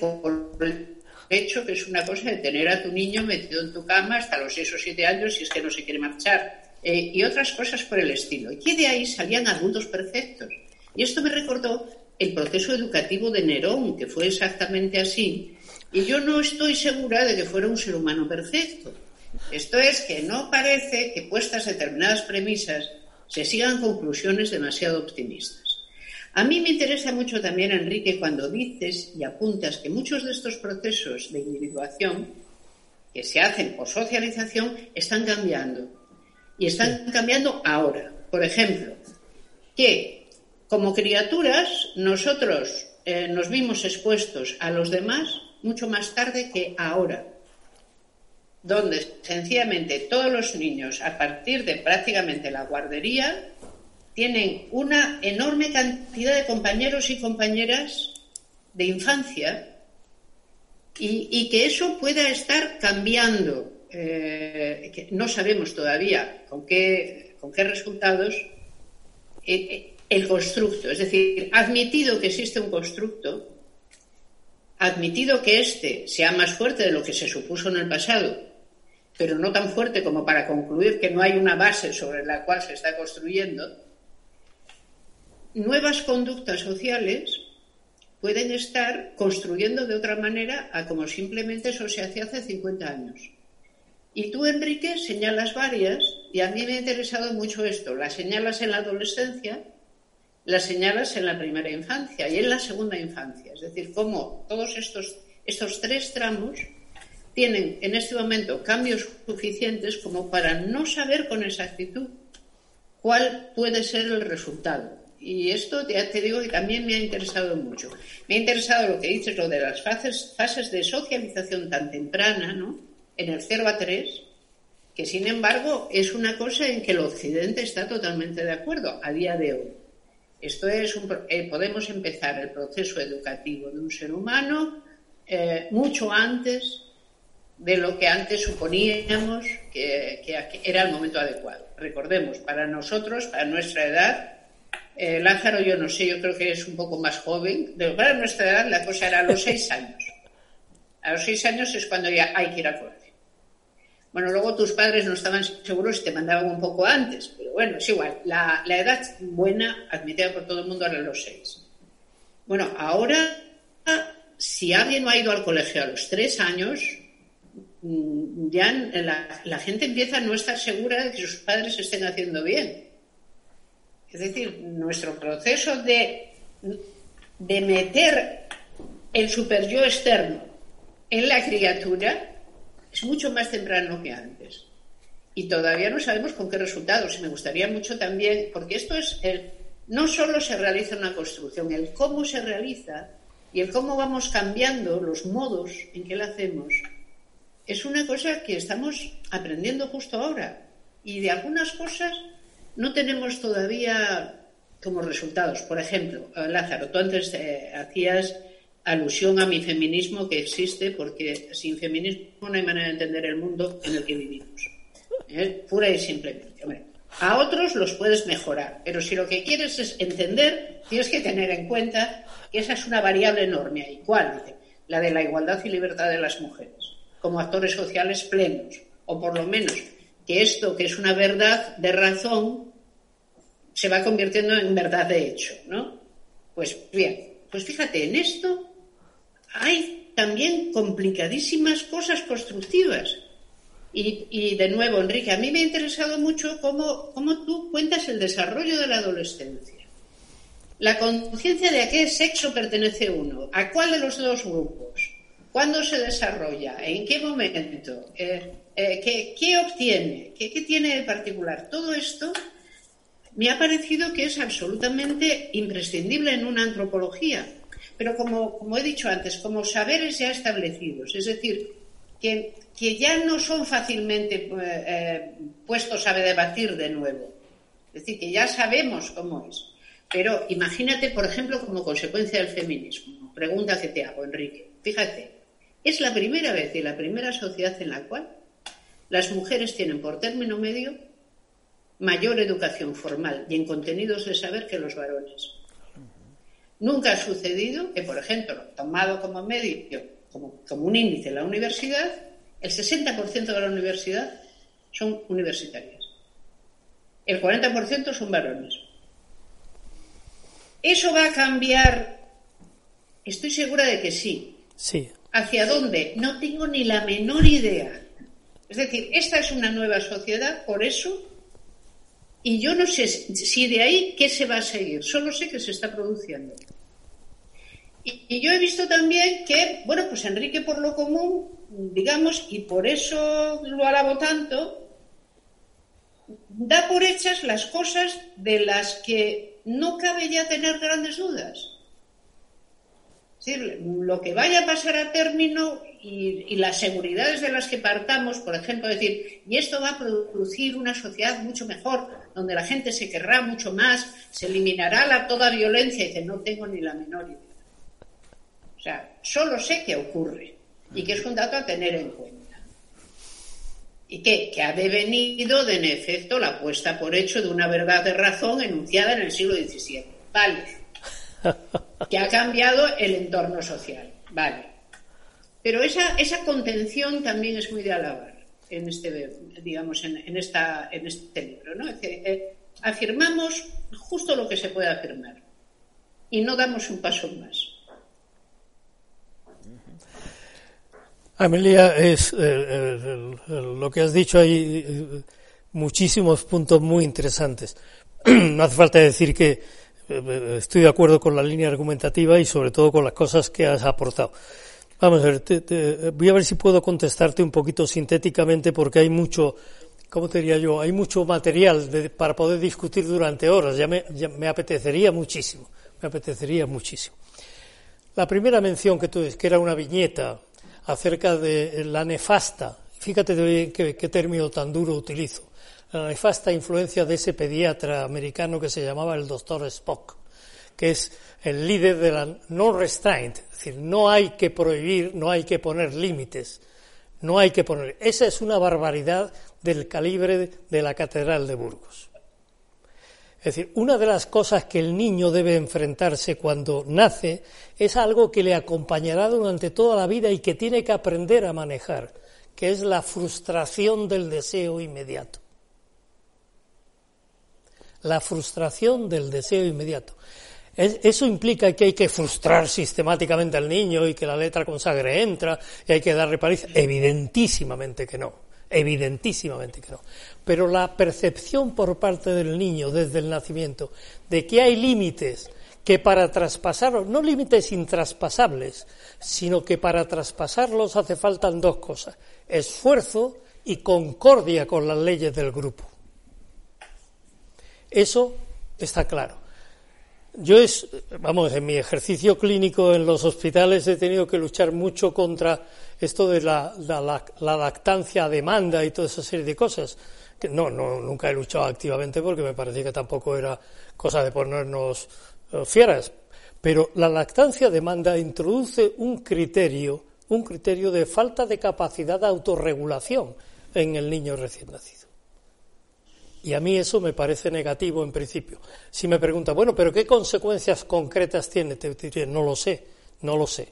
hecho que es una cosa de tener a tu niño metido en tu cama hasta los 6 o 7 años si es que no se quiere marchar, eh, y otras cosas por el estilo. Y de ahí salían adultos perfectos. Y esto me recordó el proceso educativo de Nerón, que fue exactamente así. Y yo no estoy segura de que fuera un ser humano perfecto. Esto es que no parece que puestas determinadas premisas se sigan conclusiones demasiado optimistas. A mí me interesa mucho también, Enrique, cuando dices y apuntas que muchos de estos procesos de individuación que se hacen por socialización están cambiando. Y están cambiando ahora. Por ejemplo, que como criaturas nosotros eh, nos vimos expuestos a los demás mucho más tarde que ahora, donde sencillamente todos los niños, a partir de prácticamente la guardería, tienen una enorme cantidad de compañeros y compañeras de infancia y, que eso pueda estar cambiando. Eh, que no sabemos todavía con qué, resultados eh, eh, el constructo. Es decir, admitido que existe un constructo, admitido que éste sea más fuerte de lo que se supuso en el pasado, pero no tan fuerte como para concluir que no hay una base sobre la cual se está construyendo, nuevas conductas sociales pueden estar construyendo de otra manera a como simplemente eso se hacía hace 50 años. Y tú, Enrique, señalas varias, y a mí me ha interesado mucho esto. Las señalas en la adolescencia, las señalas en la primera infancia y en la segunda infancia. Es decir, cómo todos estos, estos tres tramos tienen en este momento cambios suficientes como para no saber con exactitud cuál puede ser el resultado. Y esto ya te digo que también me ha interesado mucho. Me ha interesado lo que dices, lo de las fases, fases de socialización tan temprana, ¿no? En el 0 a 3, que sin embargo es una cosa en que el Occidente está totalmente de acuerdo a día de hoy. Esto es un, eh, podemos empezar el proceso educativo de un ser humano eh, mucho antes de lo que antes suponíamos que, que era el momento adecuado. Recordemos, para nosotros, para nuestra edad, eh, Lázaro, yo no sé, yo creo que es un poco más joven. De para nuestra edad la cosa era a los seis años. A los seis años es cuando ya hay que ir a colegio. Bueno, luego tus padres no estaban seguros y te mandaban un poco antes, pero bueno, es igual. La, la edad buena, admitida por todo el mundo, era los seis. Bueno, ahora, si alguien no ha ido al colegio a los tres años, mm, ya la, gente empieza a no estar segura de que sus padres estén haciendo bien. Es decir, nuestro proceso de, de meter el super yo externo en la criatura es mucho más temprano que antes. Y todavía no sabemos con qué resultados. Y me gustaría mucho también, porque esto es el, no solo se realiza una construcción, el cómo se realiza y el cómo vamos cambiando los modos en que la hacemos, es una cosa que estamos aprendiendo justo ahora. Y de algunas cosas no tenemos todavía como resultados. Por ejemplo, Lázaro, tú antes eh, hacías alusión a mi feminismo que existe, porque sin feminismo no hay manera de entender el mundo en el que vivimos. ¿eh? pura y simplemente. a otros los puedes mejorar, pero si lo que quieres es entender, tienes que tener en cuenta que esa es una variable enorme ahí. ¿Cuál? La de la igualdad y libertad de las mujeres, como actores sociales plenos, o por lo menos que esto, que es una verdad de razón, se va convirtiendo en verdad de hecho, ¿no? Pues bien, pues fíjate, en esto hay también complicadísimas cosas constructivas y, de nuevo, Enrique, a mí me ha interesado mucho cómo, cómo tú cuentas el desarrollo de la adolescencia. La conciencia de a qué sexo pertenece uno, a cuál de los dos grupos, cuándo se desarrolla, en qué momento, eh, eh, qué, obtiene, qué, qué tiene de particular. Todo esto me ha parecido que es absolutamente imprescindible en una antropología, pero como, como he dicho antes, como saberes ya establecidos, es decir, que que ya no son fácilmente eh, eh, puestos a debatir de nuevo. Es decir, que ya sabemos cómo es. Pero imagínate, por ejemplo, como consecuencia del feminismo. Pregunta que te hago, Enrique. Fíjate, es la primera vez y la primera sociedad en la cual las mujeres tienen por término medio mayor educación formal y en contenidos de saber que los varones. Nunca ha sucedido que, por ejemplo, tomado como medio, como, como un índice la universidad, el 60% de la universidad son universitarias. El 40% son varones. ¿Eso va a cambiar? Estoy segura de que sí. Sí. ¿Hacia dónde? No tengo ni la menor idea. Es decir, esta es una nueva sociedad, por eso, y yo no sé si de ahí qué se va a seguir, solo sé que se está produciendo. Y, yo he visto también que, bueno, pues Enrique por lo común, digamos, y por eso lo alabo tanto, da por hechas las cosas de las que no cabe ya tener grandes dudas. Decir, lo que vaya a pasar a término y, y, las seguridades de las que partamos, por ejemplo, decir, y esto va a producir una sociedad mucho mejor, donde la gente se querrá mucho más, se eliminará la toda violencia, y dice, no tengo ni la menor idea. O sea, solo sé que ocurre y que es un dato a tener en cuenta. Y que, que ha devenido de, en efecto, la puesta por hecho de una verdad de razón enunciada en el siglo XVII. Vale. Que ha cambiado el entorno social. Vale. Pero esa, esa contención también es muy de alabar en este, digamos, en, esta, en este libro. ¿no? Eh, afirmamos justo lo que se puede afirmar y no damos un paso más. Amelia, es lo que has dicho hay eh, muchísimos puntos muy interesantes. no hace falta decir que eh, eh, estoy de acuerdo con la línea argumentativa y sobre todo con las cosas que has aportado. Vamos a ver, voy a ver si puedo contestarte un poquito sintéticamente porque hay mucho, ¿cómo te diría yo? Hay mucho material para poder discutir durante horas. Ya me, apetecería muchísimo, me apetecería muchísimo. La primera mención que tú que era una viñeta acerca de la nefasta, fíjate qué, qué término tan duro utilizo, nefasta influencia de ese pediatra americano que se llamaba el doctor Spock, que es el líder de la no restraint, es decir, no hay que prohibir, no hay que poner límites, no hay que poner. Esa es una barbaridad del calibre de la Catedral de Burgos. Es decir, una de las cosas que el niño debe enfrentarse cuando nace es algo que le acompañará durante toda la vida y que tiene que aprender a manejar, que es la frustración del deseo inmediato. La frustración del deseo inmediato. Eso implica que hay que frustrar sistemáticamente al niño y que la letra con sangre entra y hay que darle paliza. Evidentísimamente que no. Evidentísimamente que no. Pero la percepción por parte del niño desde el nacimiento de que hay límites que para traspasarlos, no límites intraspasables, sino que para traspasarlos hace falta dos cosas, esfuerzo y concordia con las leyes del grupo. Eso está claro. Yo es, vamos, en mi ejercicio clínico en los hospitales he tenido que luchar mucho contra esto de la, lactancia a demanda y toda esa serie de cosas. Que no, no, nunca he luchado activamente porque me parecía que tampoco era cosa de ponernos eh, fieras. Pero la lactancia a demanda introduce un criterio, un criterio de falta de capacidad de autorregulación en el niño recién nacido. Y a mí eso me parece negativo en principio. Si me pregunta, bueno, pero ¿qué consecuencias concretas tiene? Te diré, no lo sé, no lo sé,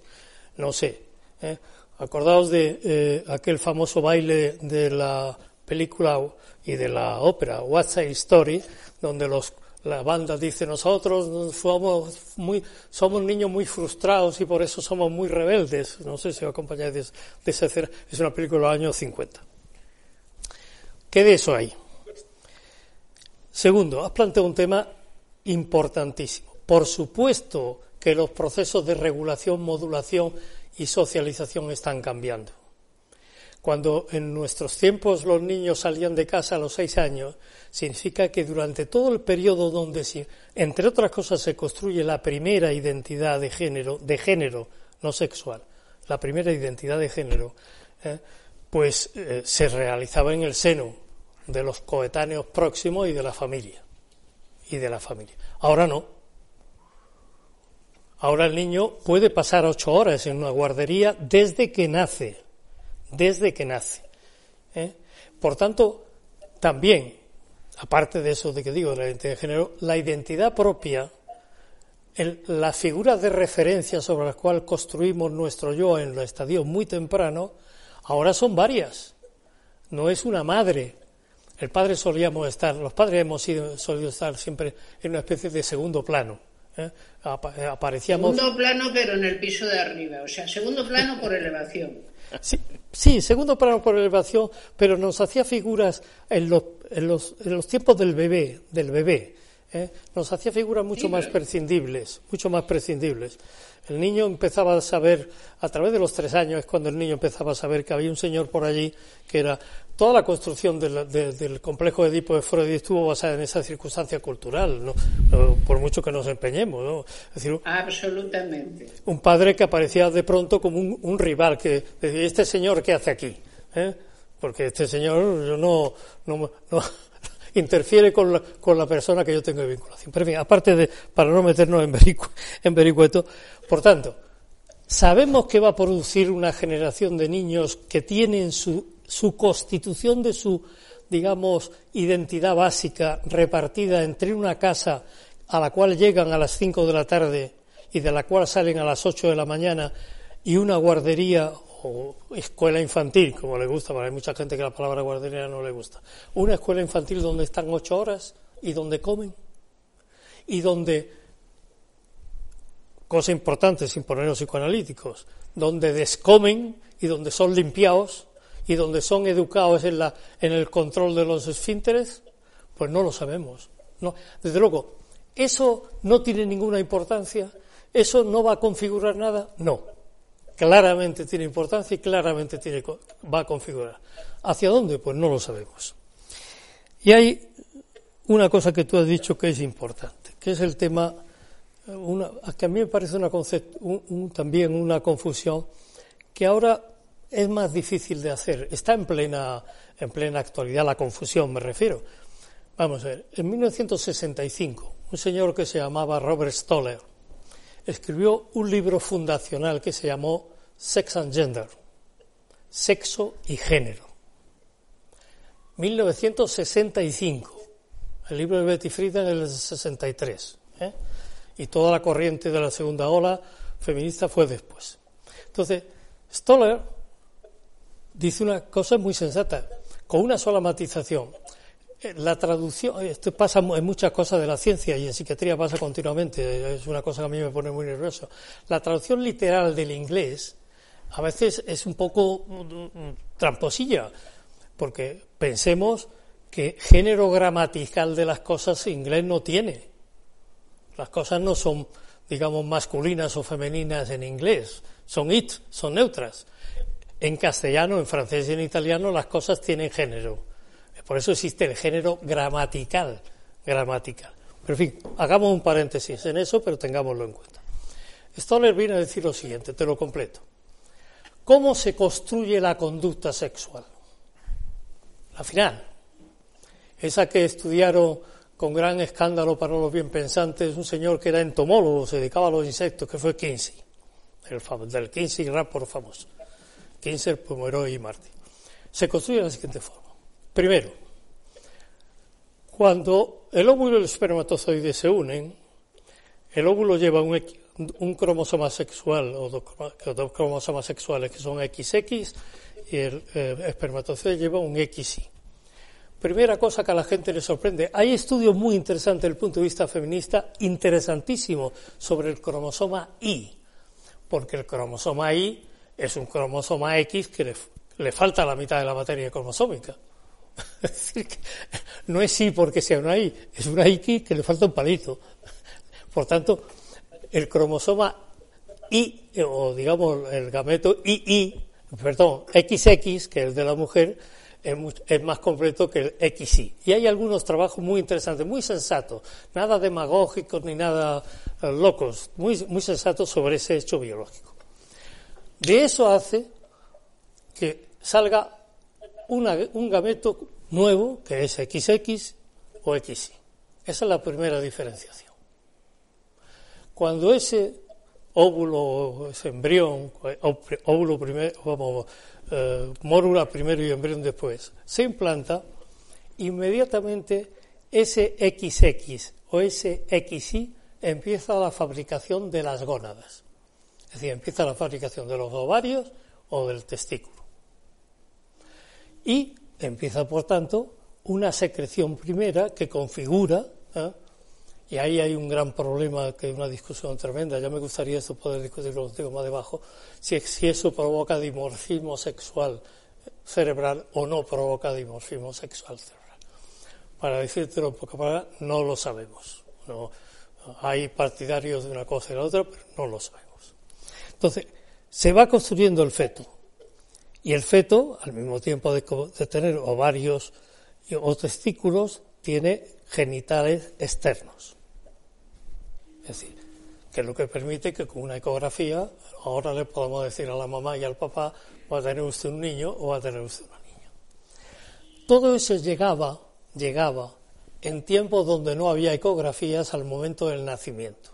no sé. ¿eh? Acordaos de eh, aquel famoso baile de la película y de la ópera What's a Story, donde los, la banda dice nosotros somos muy somos niños muy frustrados y por eso somos muy rebeldes. No sé si os acompañáis de, de esa Es una película de los años 50. ¿Qué de eso hay? Segundo, has planteado un tema importantísimo. Por supuesto que los procesos de regulación, modulación y socialización están cambiando. Cuando en nuestros tiempos los niños salían de casa a los seis años, significa que durante todo el periodo donde, entre otras cosas, se construye la primera identidad de género, de género no sexual, la primera identidad de género, eh, pues eh, se realizaba en el seno de los coetáneos próximos y de la familia. Y de la familia. Ahora no. Ahora el niño puede pasar ocho horas en una guardería desde que nace. Desde que nace. ¿eh? Por tanto, también, aparte de eso de que digo, de la identidad de género, la identidad propia, las figuras de referencia sobre las cuales construimos nuestro yo en los estadios muy temprano, ahora son varias. No es una madre el padre solíamos estar, los padres hemos sido, solido estar siempre en una especie de segundo plano. ¿eh? ¿eh? aparecíamos. Segundo plano, pero en el piso de arriba, o sea, segundo plano por elevación. Sí, sí segundo plano por elevación, pero nos hacía figuras en los, en los, en los tiempos del bebé, del bebé. ¿eh? Nos hacía figuras mucho más prescindibles, mucho más prescindibles. El niño empezaba a saber, a través de los tres años es cuando el niño empezaba a saber que había un señor por allí que era toda la construcción del complejo de Edipo de Freud estuvo basada en esa circunstancia cultural, ¿no? por mucho que nos empeñemos. ¿no? decir, Absolutamente. Un padre que aparecía de pronto como un, rival, que decía, ¿este señor qué hace aquí? ¿Eh? Porque este señor no, no, no interfiere con la, con la, persona que yo tengo de vinculación. Pero bien, aparte de, para no meternos en, en vericueto, por tanto, sabemos que va a producir una generación de niños que tienen su, su constitución de su, digamos, identidad básica repartida entre una casa a la cual llegan a las cinco de la tarde y de la cual salen a las ocho de la mañana y una guardería o escuela infantil, como le gusta, porque hay mucha gente que la palabra guardería no le gusta. Una escuela infantil donde están ocho horas y donde comen y donde, cosa importante sin ponernos psicoanalíticos, donde descomen y donde son limpiados y donde son educados en, la, en el control de los esfínteres, pues no lo sabemos. No, desde luego, ¿eso no tiene ninguna importancia? ¿Eso no va a configurar nada? No claramente tiene importancia y claramente tiene, va a configurar. ¿Hacia dónde? Pues no lo sabemos. Y hay una cosa que tú has dicho que es importante, que es el tema, una, que a mí me parece una también una confusión, que ahora es más difícil de hacer. Está en plena, en plena actualidad la confusión, me refiero. Vamos a ver, en 1965, un señor que se llamaba Robert Stoller, escribió un libro fundacional que se llamó Sex and Gender, Sexo y Género. 1965. El libro de Betty Friedan es del 63. ¿eh? Y toda la corriente de la segunda ola feminista fue después. Entonces, Stoller dice una cosa muy sensata, con una sola matización. Eh, la traducción, esto pasa en muchas cosas de la ciencia y en psiquiatría pasa continuamente, es una cosa que a mí me pone muy nervioso. La traducción literal del inglés a veces es un poco mm, tramposilla, porque pensemos que género gramatical de las cosas inglés no tiene. Las cosas no son, digamos, masculinas o femeninas en inglés, son it, son neutras. En castellano, en francés y en italiano las cosas tienen género. Por eso existe el género gramatical, gramatical. Pero en fin, hagamos un paréntesis en eso, pero tengámoslo en cuenta. Stoller viene a decir lo siguiente, te lo completo. ¿Cómo se construye la conducta sexual? La final. Esa que estudiaron con gran escándalo para los bien pensantes un señor que era entomólogo, se dedicaba a los insectos, que fue Kinsey, el, del Kinsey por famoso. Kinsey, Pomeroy y Martin. Se construye de la siguiente forma. Primero, cuando el óvulo y el espermatozoide se unen, el óvulo lleva un, cromosoma sexual o dos, cromosomas sexuales que son XX y el espermatozoide lleva un XY. Primera cosa que a la gente le sorprende. Hay estudios muy interesantes desde el punto de vista feminista, interesantísimos, sobre el cromosoma Y, porque el cromosoma Y es un cromosoma X que le, falta la mitad de la materia cromosómica. Es decir, que no es Y porque sea una Y, es una X que le falta un palito. Por tanto, el cromosoma Y, o digamos el gameto II, perdón, XX, que es el de la mujer, es, más completo que el XY. Y hay algunos trabajos muy interesantes, muy sensatos, nada demagógicos ni nada eh, locos, muy, muy sensatos sobre ese hecho biológico. De eso hace que salga un gameto nuevo, que es XX o XY. Esa es la primera diferenciación. Cuando ese óvulo, ese embrión, óvulo primero, vamos, eh, mórula primero y embrión después, se implanta, inmediatamente ese XX o ese XY empieza la fabricación de las gónadas. Es decir, empieza la fabricación de los ovarios o del testículo. Y empieza, por tanto, una secreción primera que configura ¿eh? Y ahí hay un gran problema, que es una discusión tremenda. Ya me gustaría esto poder discutirlo digo más debajo. Si, si eso provoca dimorfismo sexual cerebral o no provoca dimorfismo sexual cerebral. Para decírtelo un poco para no lo sabemos. No, hay partidarios de una cosa y la otra, pero no lo sabemos. Entonces, se va construyendo el feto. Y el feto, al mismo tiempo de, de tener ovarios o testículos, tiene genitales externos. Es decir, que es lo que permite que con una ecografía ahora le podamos decir a la mamá y al papá va a tener usted un niño o va a tener usted una niña. Todo eso llegaba, llegaba en tiempos donde no había ecografías al momento del nacimiento.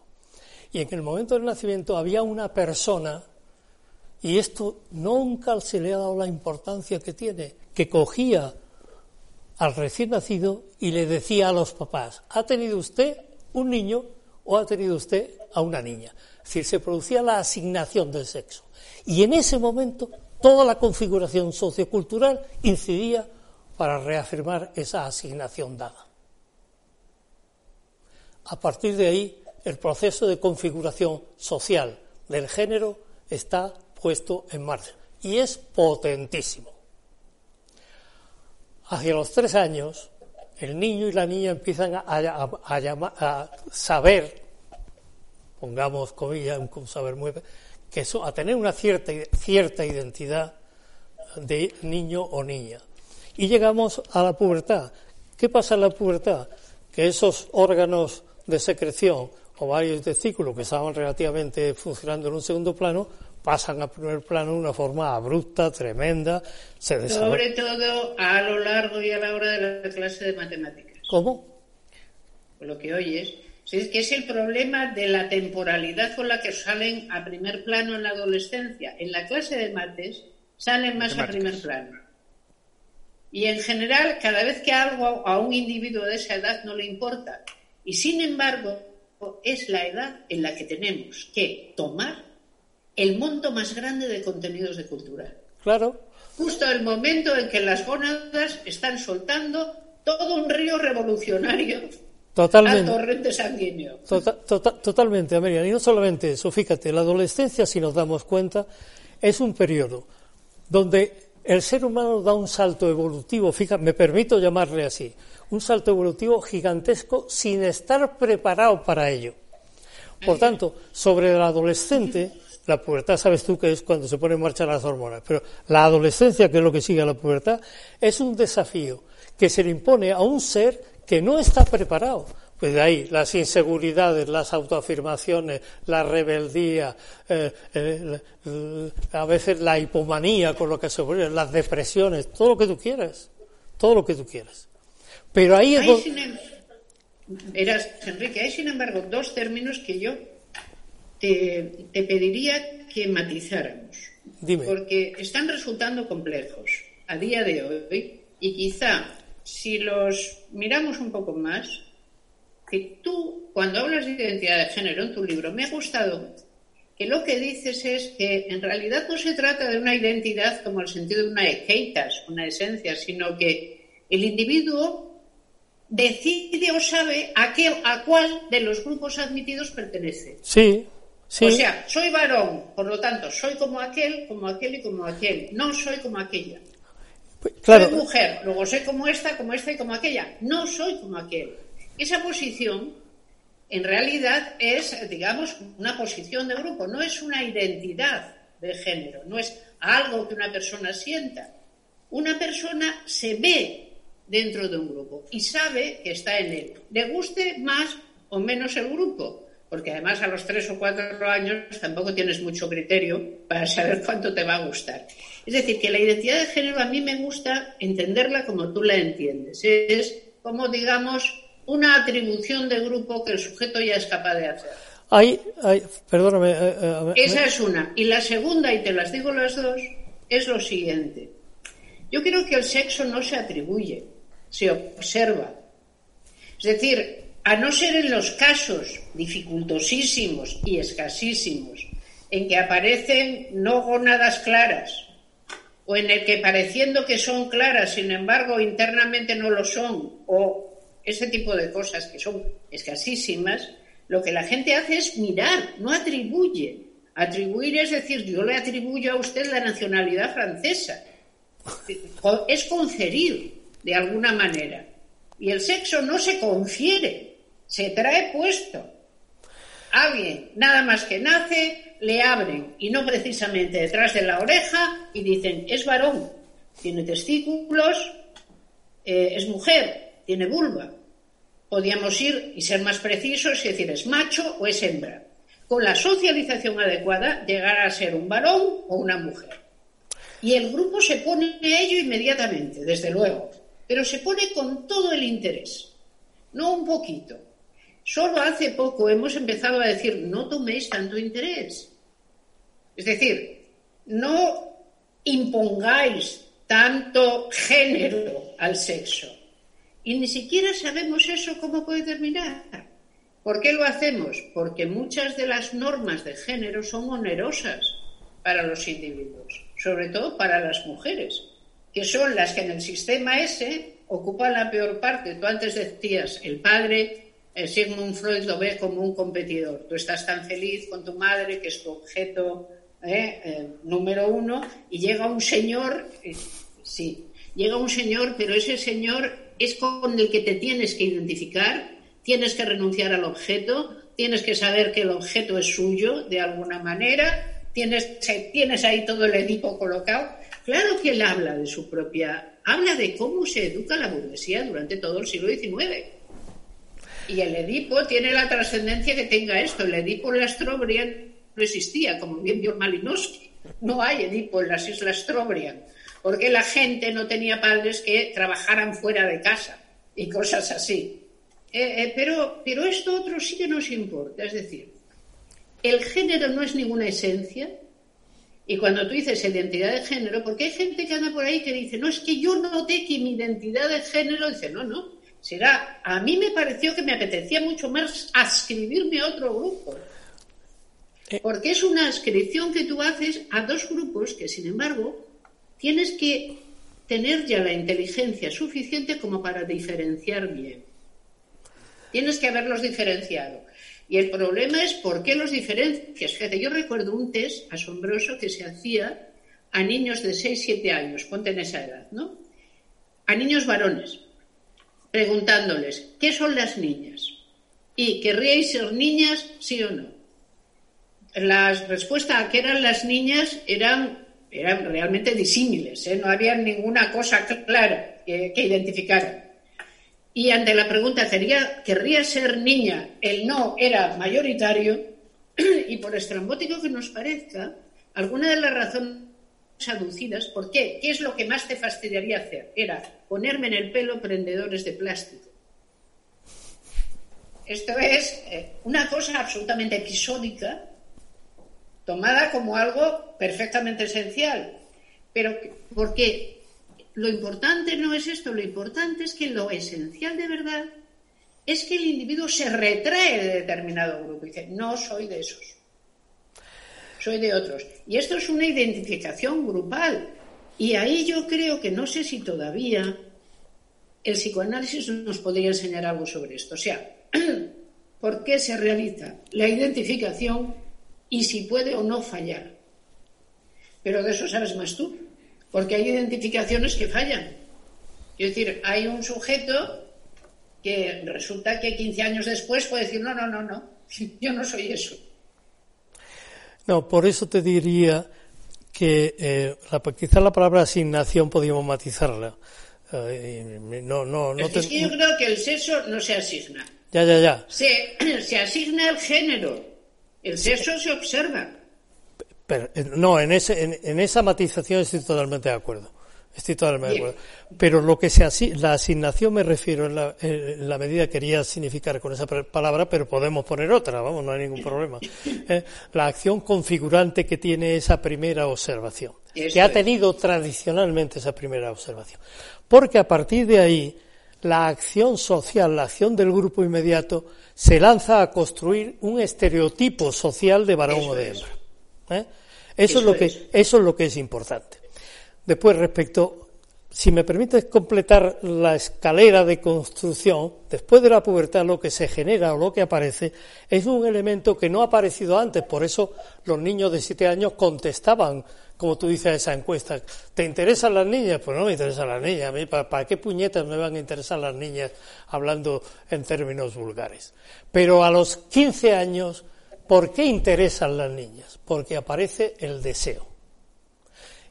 Y en el momento del nacimiento había una persona, y esto nunca se le ha dado la importancia que tiene, que cogía al recién nacido y le decía a los papás, ha tenido usted un niño o ha tenido usted a una niña. Es decir, se producía la asignación del sexo. Y en ese momento toda la configuración sociocultural incidía para reafirmar esa asignación dada. A partir de ahí, el proceso de configuración social del género está puesto en marcha y es potentísimo. Hacia los tres años, el niño y la niña empiezan a, saber, pongamos comillas, un saber que a tener una cierta, cierta identidad de niño o niña. Y llegamos a la pubertad. ¿Qué pasa en la pubertad? Que esos órganos de secreción o varios testículos que estaban relativamente funcionando en un segundo plano pasan a primer plano de una forma abrupta, tremenda. Se Sobre todo a lo largo y a la hora de la clase de matemáticas. ¿Cómo? Por lo que oyes. Es que es el problema de la temporalidad con la que salen a primer plano en la adolescencia. En la clase de mates salen más a primer plano. Y en general, cada vez que algo a un individuo de esa edad no le importa. Y sin embargo, es la edad en la que tenemos que tomar el monto más grande de contenidos de cultura. Claro. Justo el momento en que las gónadas están soltando todo un río revolucionario Totalmente. al torrente sanguíneo. Tota- tota- totalmente, Amelia. Y no solamente eso, fíjate, la adolescencia, si nos damos cuenta, es un periodo donde el ser humano da un salto evolutivo, fíjate, me permito llamarle así, un salto evolutivo gigantesco sin estar preparado para ello. Por tanto, sobre el adolescente, la pubertad, sabes tú que es cuando se ponen en marcha las hormonas, pero la adolescencia, que es lo que sigue a la pubertad, es un desafío que se le impone a un ser que no está preparado. Pues de ahí las inseguridades, las autoafirmaciones, la rebeldía, eh, eh, a veces la hipomanía con lo que se pone, las depresiones, todo lo que tú quieras, todo lo que tú quieras. Pero ahí es Hay, sin em- Verás, Enrique, hay sin embargo dos términos que yo te, te pediría que matizáramos. Dime. Porque están resultando complejos a día de hoy y quizá si los miramos un poco más, que tú, cuando hablas de identidad de género en tu libro, me ha gustado que lo que dices es que en realidad no se trata de una identidad como el sentido de una ekeitas, una esencia, sino que el individuo decide o sabe a, qué, a cuál de los grupos admitidos pertenece. Sí, sí. O sea, soy varón, por lo tanto, soy como aquel, como aquel y como aquel. No soy como aquella. Pues, claro, Soy mujer, luego soy como esta, como esta y como aquella. No soy como aquel. Esa posición, en realidad, es, digamos, una posición de grupo, no es una identidad de género, no es algo que una persona sienta. Una persona se ve dentro de un grupo y sabe que está en él. Le guste más o menos el grupo, porque además a los tres o cuatro años tampoco tienes mucho criterio para saber cuánto te va a gustar. Es decir, que la identidad de género a mí me gusta entenderla como tú la entiendes. Es como, digamos, una atribución de grupo que el sujeto ya es capaz de hacer. hay, hay, perdóname. eh, eh, Esa es una. Y la segunda, y te las digo las dos, es lo siguiente. Yo creo que el sexo no se atribuye, se observa. Es decir, a no ser en los casos dificultosísimos y escasísimos en que aparecen no gónadas claras, o en el que pareciendo que son claras, sin embargo, internamente no lo son, o ese tipo de cosas que son escasísimas, lo que la gente hace es mirar, no atribuye. Atribuir es decir, yo le atribuyo a usted la nacionalidad francesa. Es conferir, de alguna manera. Y el sexo no se confiere, se trae puesto. Alguien, nada más que nace, le abren, y no precisamente detrás de la oreja, y dicen, es varón, tiene testículos, eh, es mujer, tiene vulva. Podríamos ir y ser más precisos y decir, es macho o es hembra. Con la socialización adecuada, llegar a ser un varón o una mujer. Y el grupo se pone a ello inmediatamente, desde luego, pero se pone con todo el interés, no un poquito. Solo hace poco hemos empezado a decir, no toméis tanto interés. Es decir, no impongáis tanto género al sexo. Y ni siquiera sabemos eso cómo puede terminar. ¿Por qué lo hacemos? Porque muchas de las normas de género son onerosas para los individuos, sobre todo para las mujeres, que son las que en el sistema ese ocupan la peor parte. Tú antes decías, el padre, Sigmund Freud lo ve como un competidor. Tú estás tan feliz con tu madre, que es tu objeto ¿eh? Número uno, y llega un señor, eh, sí, llega un señor, pero ese señor es con el que te tienes que identificar, tienes que renunciar al objeto, tienes que saber que el objeto es suyo de alguna manera, tienes, tienes ahí todo el Edipo colocado. Claro que él habla de su propia, habla de cómo se educa la burguesía durante todo el siglo XIX. Y el Edipo tiene la trascendencia que tenga esto. El Edipo en la Strobrian no existía, como bien vio Malinowski. No hay Edipo en las Islas Strobrian, porque la gente no tenía padres que trabajaran fuera de casa y cosas así. Eh, eh, pero, pero esto otro sí que nos importa. Es decir, el género no es ninguna esencia. Y cuando tú dices identidad de género, porque hay gente que anda por ahí que dice, no, es que yo noté que mi identidad de género, dice, no, no, será, a mí me pareció que me apetecía mucho más ascribirme a otro grupo. Porque es una ascripción que tú haces a dos grupos que, sin embargo, tienes que tener ya la inteligencia suficiente como para diferenciar bien. Tienes que haberlos diferenciado. Y el problema es por qué los diferencias. Fíjate, yo recuerdo un test asombroso que se hacía a niños de 6, 7 años, ponte en esa edad, ¿no? A niños varones, preguntándoles, ¿qué son las niñas? ¿Y querríais ser niñas, sí o no? La respuesta a qué eran las niñas eran, eran realmente disímiles, ¿eh? no había ninguna cosa clara que, que. Y ante la pregunta, ¿querría, ¿querría ser niña? El no era mayoritario y por estrambótico que nos parezca, alguna de las razones aducidas, ¿por qué? ¿Qué es lo que más te fastidiaría hacer? Era ponerme en el pelo prendedores de plástico. Esto es eh, una cosa absolutamente episódica, tomada como algo perfectamente esencial. Pero, ¿por qué? lo importante no es esto, lo importante es que lo esencial de verdad es que el individuo se retrae de determinado grupo y dice, no soy de esos, soy de otros. Y esto es una identificación grupal. Y ahí yo creo que no sé si todavía el psicoanálisis nos podría enseñar algo sobre esto. O sea, ¿por qué se realiza la identificación y si puede o no fallar? Pero de eso sabes más tú porque hay identificaciones que fallan. Es decir, hay un sujeto que resulta que 15 años después puede decir, no, no, no, no, yo no soy eso. No, por eso te diría que eh, la, quizá la palabra asignación podríamos matizarla. Eh, no, no, no es que yo creo que el sexo no se asigna. Ya, ya, ya. Se, se asigna el género. El sexo se observa. Eh, no, en, ese, en, esa matización estoy totalmente de acuerdo. Estoy totalmente de acuerdo. Pero lo que se la asignación me refiero en la, en la, medida quería significar con esa palabra, pero podemos poner otra, vamos, no hay ningún problema. Eh, la acción configurante que tiene esa primera observación, que ha tenido tradicionalmente esa primera observación. Porque a partir de ahí, la acción social, la acción del grupo inmediato, se lanza a construir un estereotipo social de varón o de hembra. ¿eh? Eso, es lo que, eso es lo que es importante. Después, respecto, si me permites completar la escalera de construcción, después de la pubertad lo que se genera o lo que aparece es un elemento que no ha aparecido antes. Por eso los niños de siete años contestaban, como tú dices, a esa encuesta. ¿Te interesan las niñas? Pues no me interesan las niñas. A mí, ¿para, ¿para qué puñetas me van a interesar las niñas hablando en términos vulgares? Pero a los 15 años ¿Por qué interesan las niñas? Porque aparece el deseo.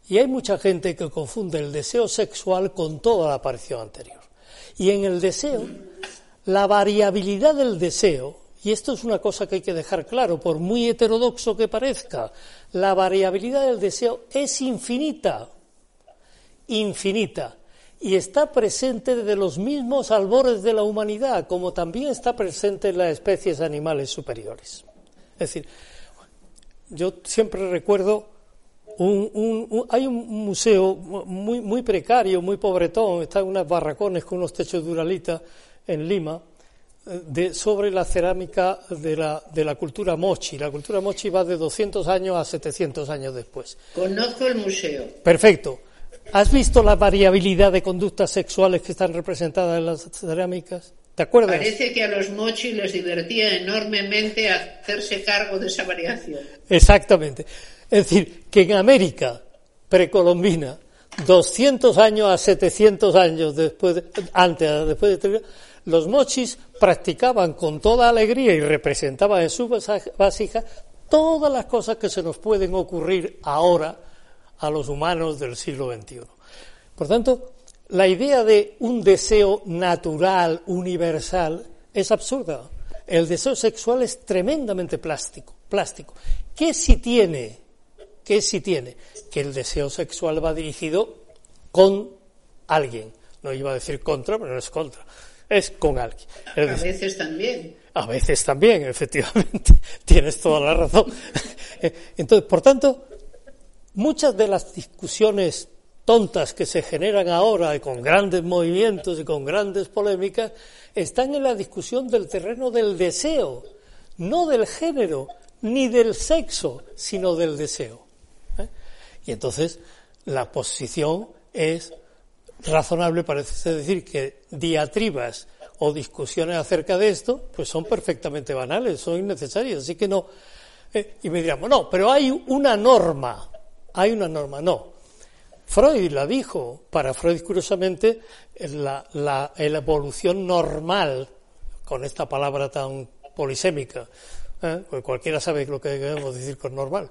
Y hay mucha gente que confunde el deseo sexual con toda la aparición anterior. Y en el deseo, la variabilidad del deseo, y esto es una cosa que hay que dejar claro, por muy heterodoxo que parezca, la variabilidad del deseo es infinita, infinita, y está presente desde los mismos albores de la humanidad, como también está presente en las especies animales superiores. Es decir, yo siempre recuerdo un, hay un museo muy, muy precario, muy pobretón, está en unas barracones con unos techos de uralita en Lima, eh, de, sobre la cerámica de la, de la cultura mochi. La cultura mochi va de 200 años a 700 años después. Conozco el museo. Perfecto. ¿Has visto la variabilidad de conductas sexuales que están representadas en las cerámicas? ¿Te acuerdas? Parece que a los mochi les divertía enormemente hacerse cargo de esa variación. Exactamente. Es decir, que en América precolombina, 200 años a 700 años después, antes, después de los mochis practicaban con toda alegría y representaban en su vasija todas las cosas que se nos pueden ocurrir ahora a los humanos del siglo XXI. Por tanto, la idea de un deseo natural, universal, es absurda. El deseo sexual es tremendamente plástico, plástico. ¿Qué si tiene? ¿Qué si tiene? Que el deseo sexual va dirigido con alguien. No iba a decir contra, pero no es contra. Es con alguien. a veces también. A veces también, efectivamente. Tienes toda la razón. Entonces, por tanto, muchas de las discusiones tontas que se generan ahora y con grandes movimientos y con grandes polémicas están en la discusión del terreno del deseo, no del género ni del sexo, sino del deseo. Y entonces la posición es razonable parece decir que diatribas o discusiones acerca de esto, pues son perfectamente banales, son innecesarias. Así que no. Eh, y me dirán, no, pero hay una norma. Hay una norma. No. Freud la dijo. Para Freud, curiosamente, la, la, evolución normal, con esta palabra tan polisémica, ¿eh? Cualquiera sabe lo que debemos decir con normal.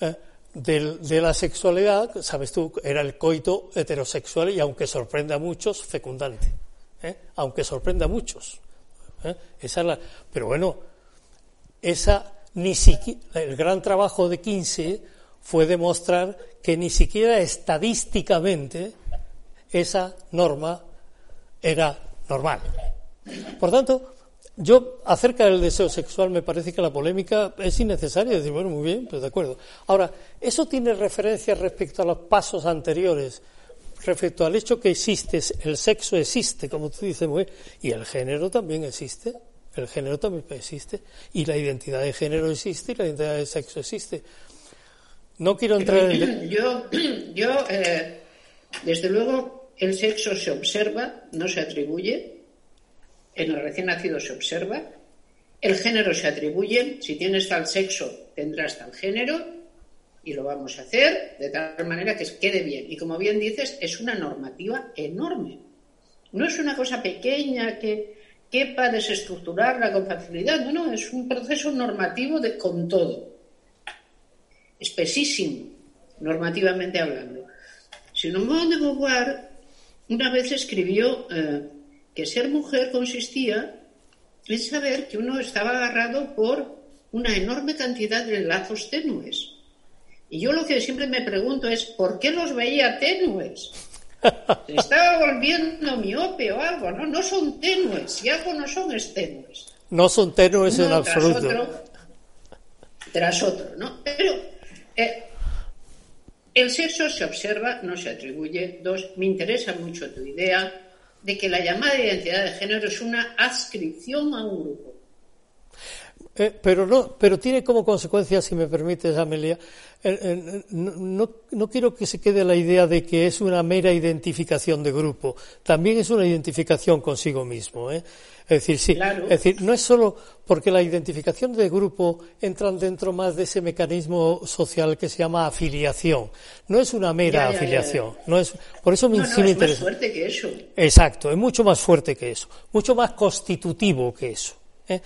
¿eh? De, la sexualidad, sabes tú, era el coito heterosexual y aunque sorprenda a muchos, fecundante. ¿eh? Aunque sorprenda a muchos. ¿eh? Esa la, pero bueno, esa ni siquiera, el gran trabajo de Kinsey fue demostrar que ni siquiera estadísticamente esa norma era normal. Por tanto, yo, acerca del deseo sexual, me parece que la polémica es innecesaria. Decir, bueno, muy bien, pues de acuerdo. Ahora, eso tiene referencia respecto a los pasos anteriores, respecto al hecho que existe, el sexo existe, como tú dices, muy bien, y el género también existe. El género también existe. Y la identidad de género existe y la identidad de sexo existe. No quiero entrar en. Yo, yo eh, desde luego, el sexo se observa, no se atribuye en el recién nacido se observa, el género se atribuye, si tienes tal sexo tendrás tal género y lo vamos a hacer de tal manera que quede bien. Y como bien dices, es una normativa enorme. No es una cosa pequeña que quepa desestructurarla con facilidad, no, no, es un proceso normativo de, con todo. Espesísimo, normativamente hablando. Simone de Beauvoir una vez escribió eh, que ser mujer consistía en saber que uno estaba agarrado por una enorme cantidad de lazos tenues. Y yo lo que siempre me pregunto es, ¿por qué los veía tenues? ¿Se estaba volviendo miope o algo? No, no son tenues. Si algo no son, es tenues. No son tenues en absoluto. Tras otro, tras otro, ¿no? Pero eh, el sexo se observa, no se atribuye. Dos, me interesa mucho tu idea de que la llamada identidad de género es una adscripción a un grupo. Eh, pero no, pero tiene como consecuencia, si me permites, Amelia, eh, eh, no, no, quiero que se quede la idea de que es una mera identificación de grupo. También es una identificación consigo mismo. ¿eh? Es decir, sí. Es decir, no es solo porque la identificación de grupo entra dentro más de ese mecanismo social que se llama afiliación. No es una mera afiliación. no es, por eso me, no, es más fuerte que eso. Exacto, es mucho más fuerte que eso. Mucho más constitutivo que eso. ¿eh?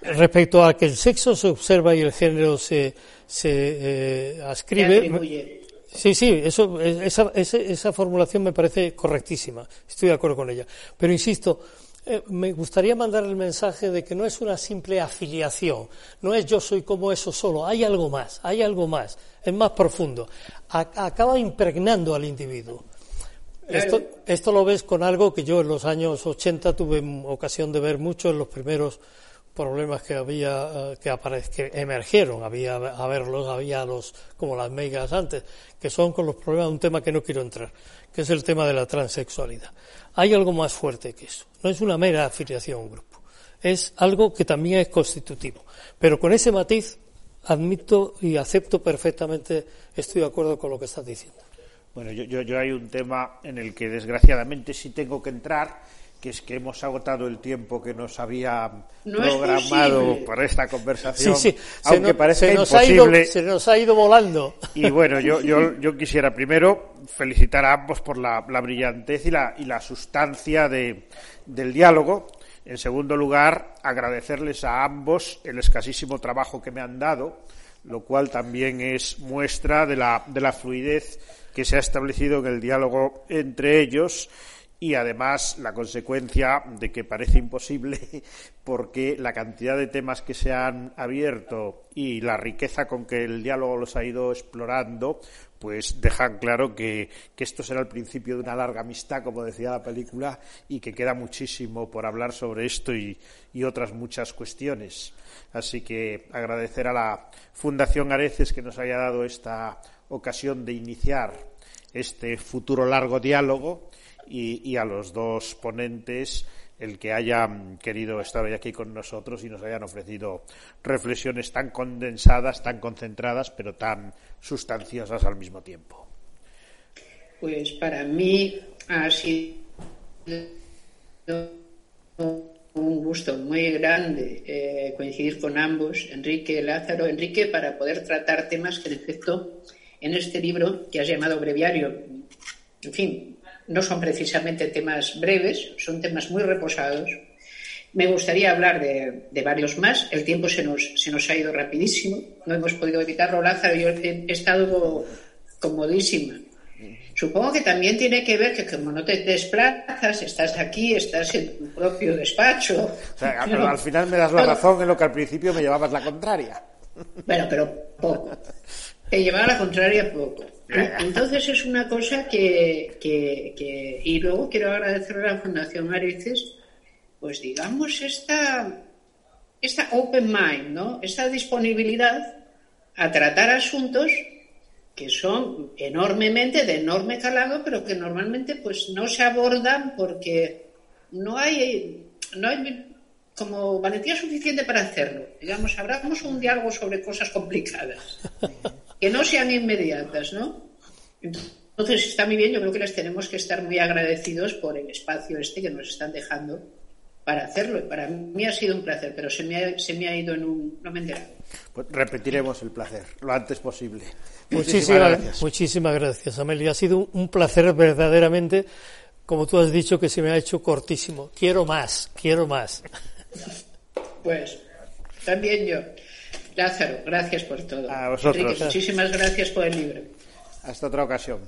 Respecto a que el sexo se observa y el género se, se eh, ascribe. Sí, sí, eso, esa, esa, esa formulación me parece correctísima. Estoy de acuerdo con ella. Pero insisto, eh, me gustaría mandar el mensaje de que no es una simple afiliación, no es yo soy como eso solo, hay algo más, hay algo más, es más profundo. acaba impregnando al individuo. Esto, esto, lo ves con algo que yo en los años 80 tuve ocasión de ver mucho en los primeros problemas que había eh, que, que emergieron. Había a verlos había los como las megas antes que son con los problemas de un tema que no quiero entrar que es el tema de la transexualidad. Hay algo más fuerte que eso. No es una mera afiliación a un grupo. Es algo que también es constitutivo. Pero con ese matiz admito y acepto perfectamente estoy de acuerdo con lo que estás diciendo. Bueno yo, yo, yo hay un tema en el que desgraciadamente sí tengo que entrar que es que hemos agotado el tiempo que nos había programado para esta conversación, sí, sí. aunque parece imposible. se nos ha ido volando. Y bueno, yo, yo, yo quisiera primero felicitar a ambos por la, brillantez y la, y la sustancia de, del diálogo. En segundo lugar, agradecerles a ambos el escasísimo trabajo que me han dado, lo cual también es muestra de la, de la fluidez que se ha establecido en el diálogo entre ellos y además la consecuencia de que parece imposible porque la cantidad de temas que se han abierto y la riqueza con que el diálogo los ha ido explorando pues dejan claro que, esto será el principio de una larga amistad, como decía la película, y que queda muchísimo por hablar sobre esto y, y otras muchas cuestiones. Así que agradecer a la Fundación Areces que nos haya dado esta ocasión de iniciar este futuro largo diálogo y, a los dos ponentes el que hayan querido estar hoy aquí con nosotros y nos hayan ofrecido reflexiones tan condensadas, tan concentradas, pero tan sustanciosas al mismo tiempo. Pues para mí ha sido un gusto muy grande eh, coincidir con ambos, Enrique Lázaro. Enrique, para poder tratar temas que, en efecto, en este libro que has llamado breviario, en fin, no son precisamente temas breves, son temas muy reposados. Me gustaría hablar de, varios más. El tiempo se nos, se nos ha ido rapidísimo. No hemos podido evitarlo. Lázaro, yo he estado comodísima Supongo que también tiene que ver que como no te desplazas, estás aquí, estás en tu propio despacho. al final me das la razón en lo que al principio me llevabas la contraria. Bueno, pero poco. Te llevaba la contraria poco. Entonces es una cosa que, que, Y luego quiero agradecer a la Fundación Areces, pues digamos, esta, esta open mind, ¿no? Esta disponibilidad a tratar asuntos que son enormemente de enorme calado, pero que normalmente pues no se abordan porque no hay, no hay como valentía suficiente para hacerlo. Digamos, hablamos un diálogo sobre cosas complicadas, que no sean inmediatas, ¿no? Entonces está muy bien, yo creo que les tenemos que estar muy agradecidos por el espacio este que nos están dejando para hacerlo. Y para mí ha sido un placer, pero se me ha, se me ha ido en un... no me he Pues repetiremos el placer lo antes posible. Muchísimas, gracias. Muchísimas gracias, Amelia. Ha sido un placer verdaderamente, como tú has dicho, que se me ha hecho cortísimo. Quiero más, quiero más. Pues también yo. Lázaro, gracias por todo. A vosotros. muchísimas gracias por el libro. Hasta otra ocasión.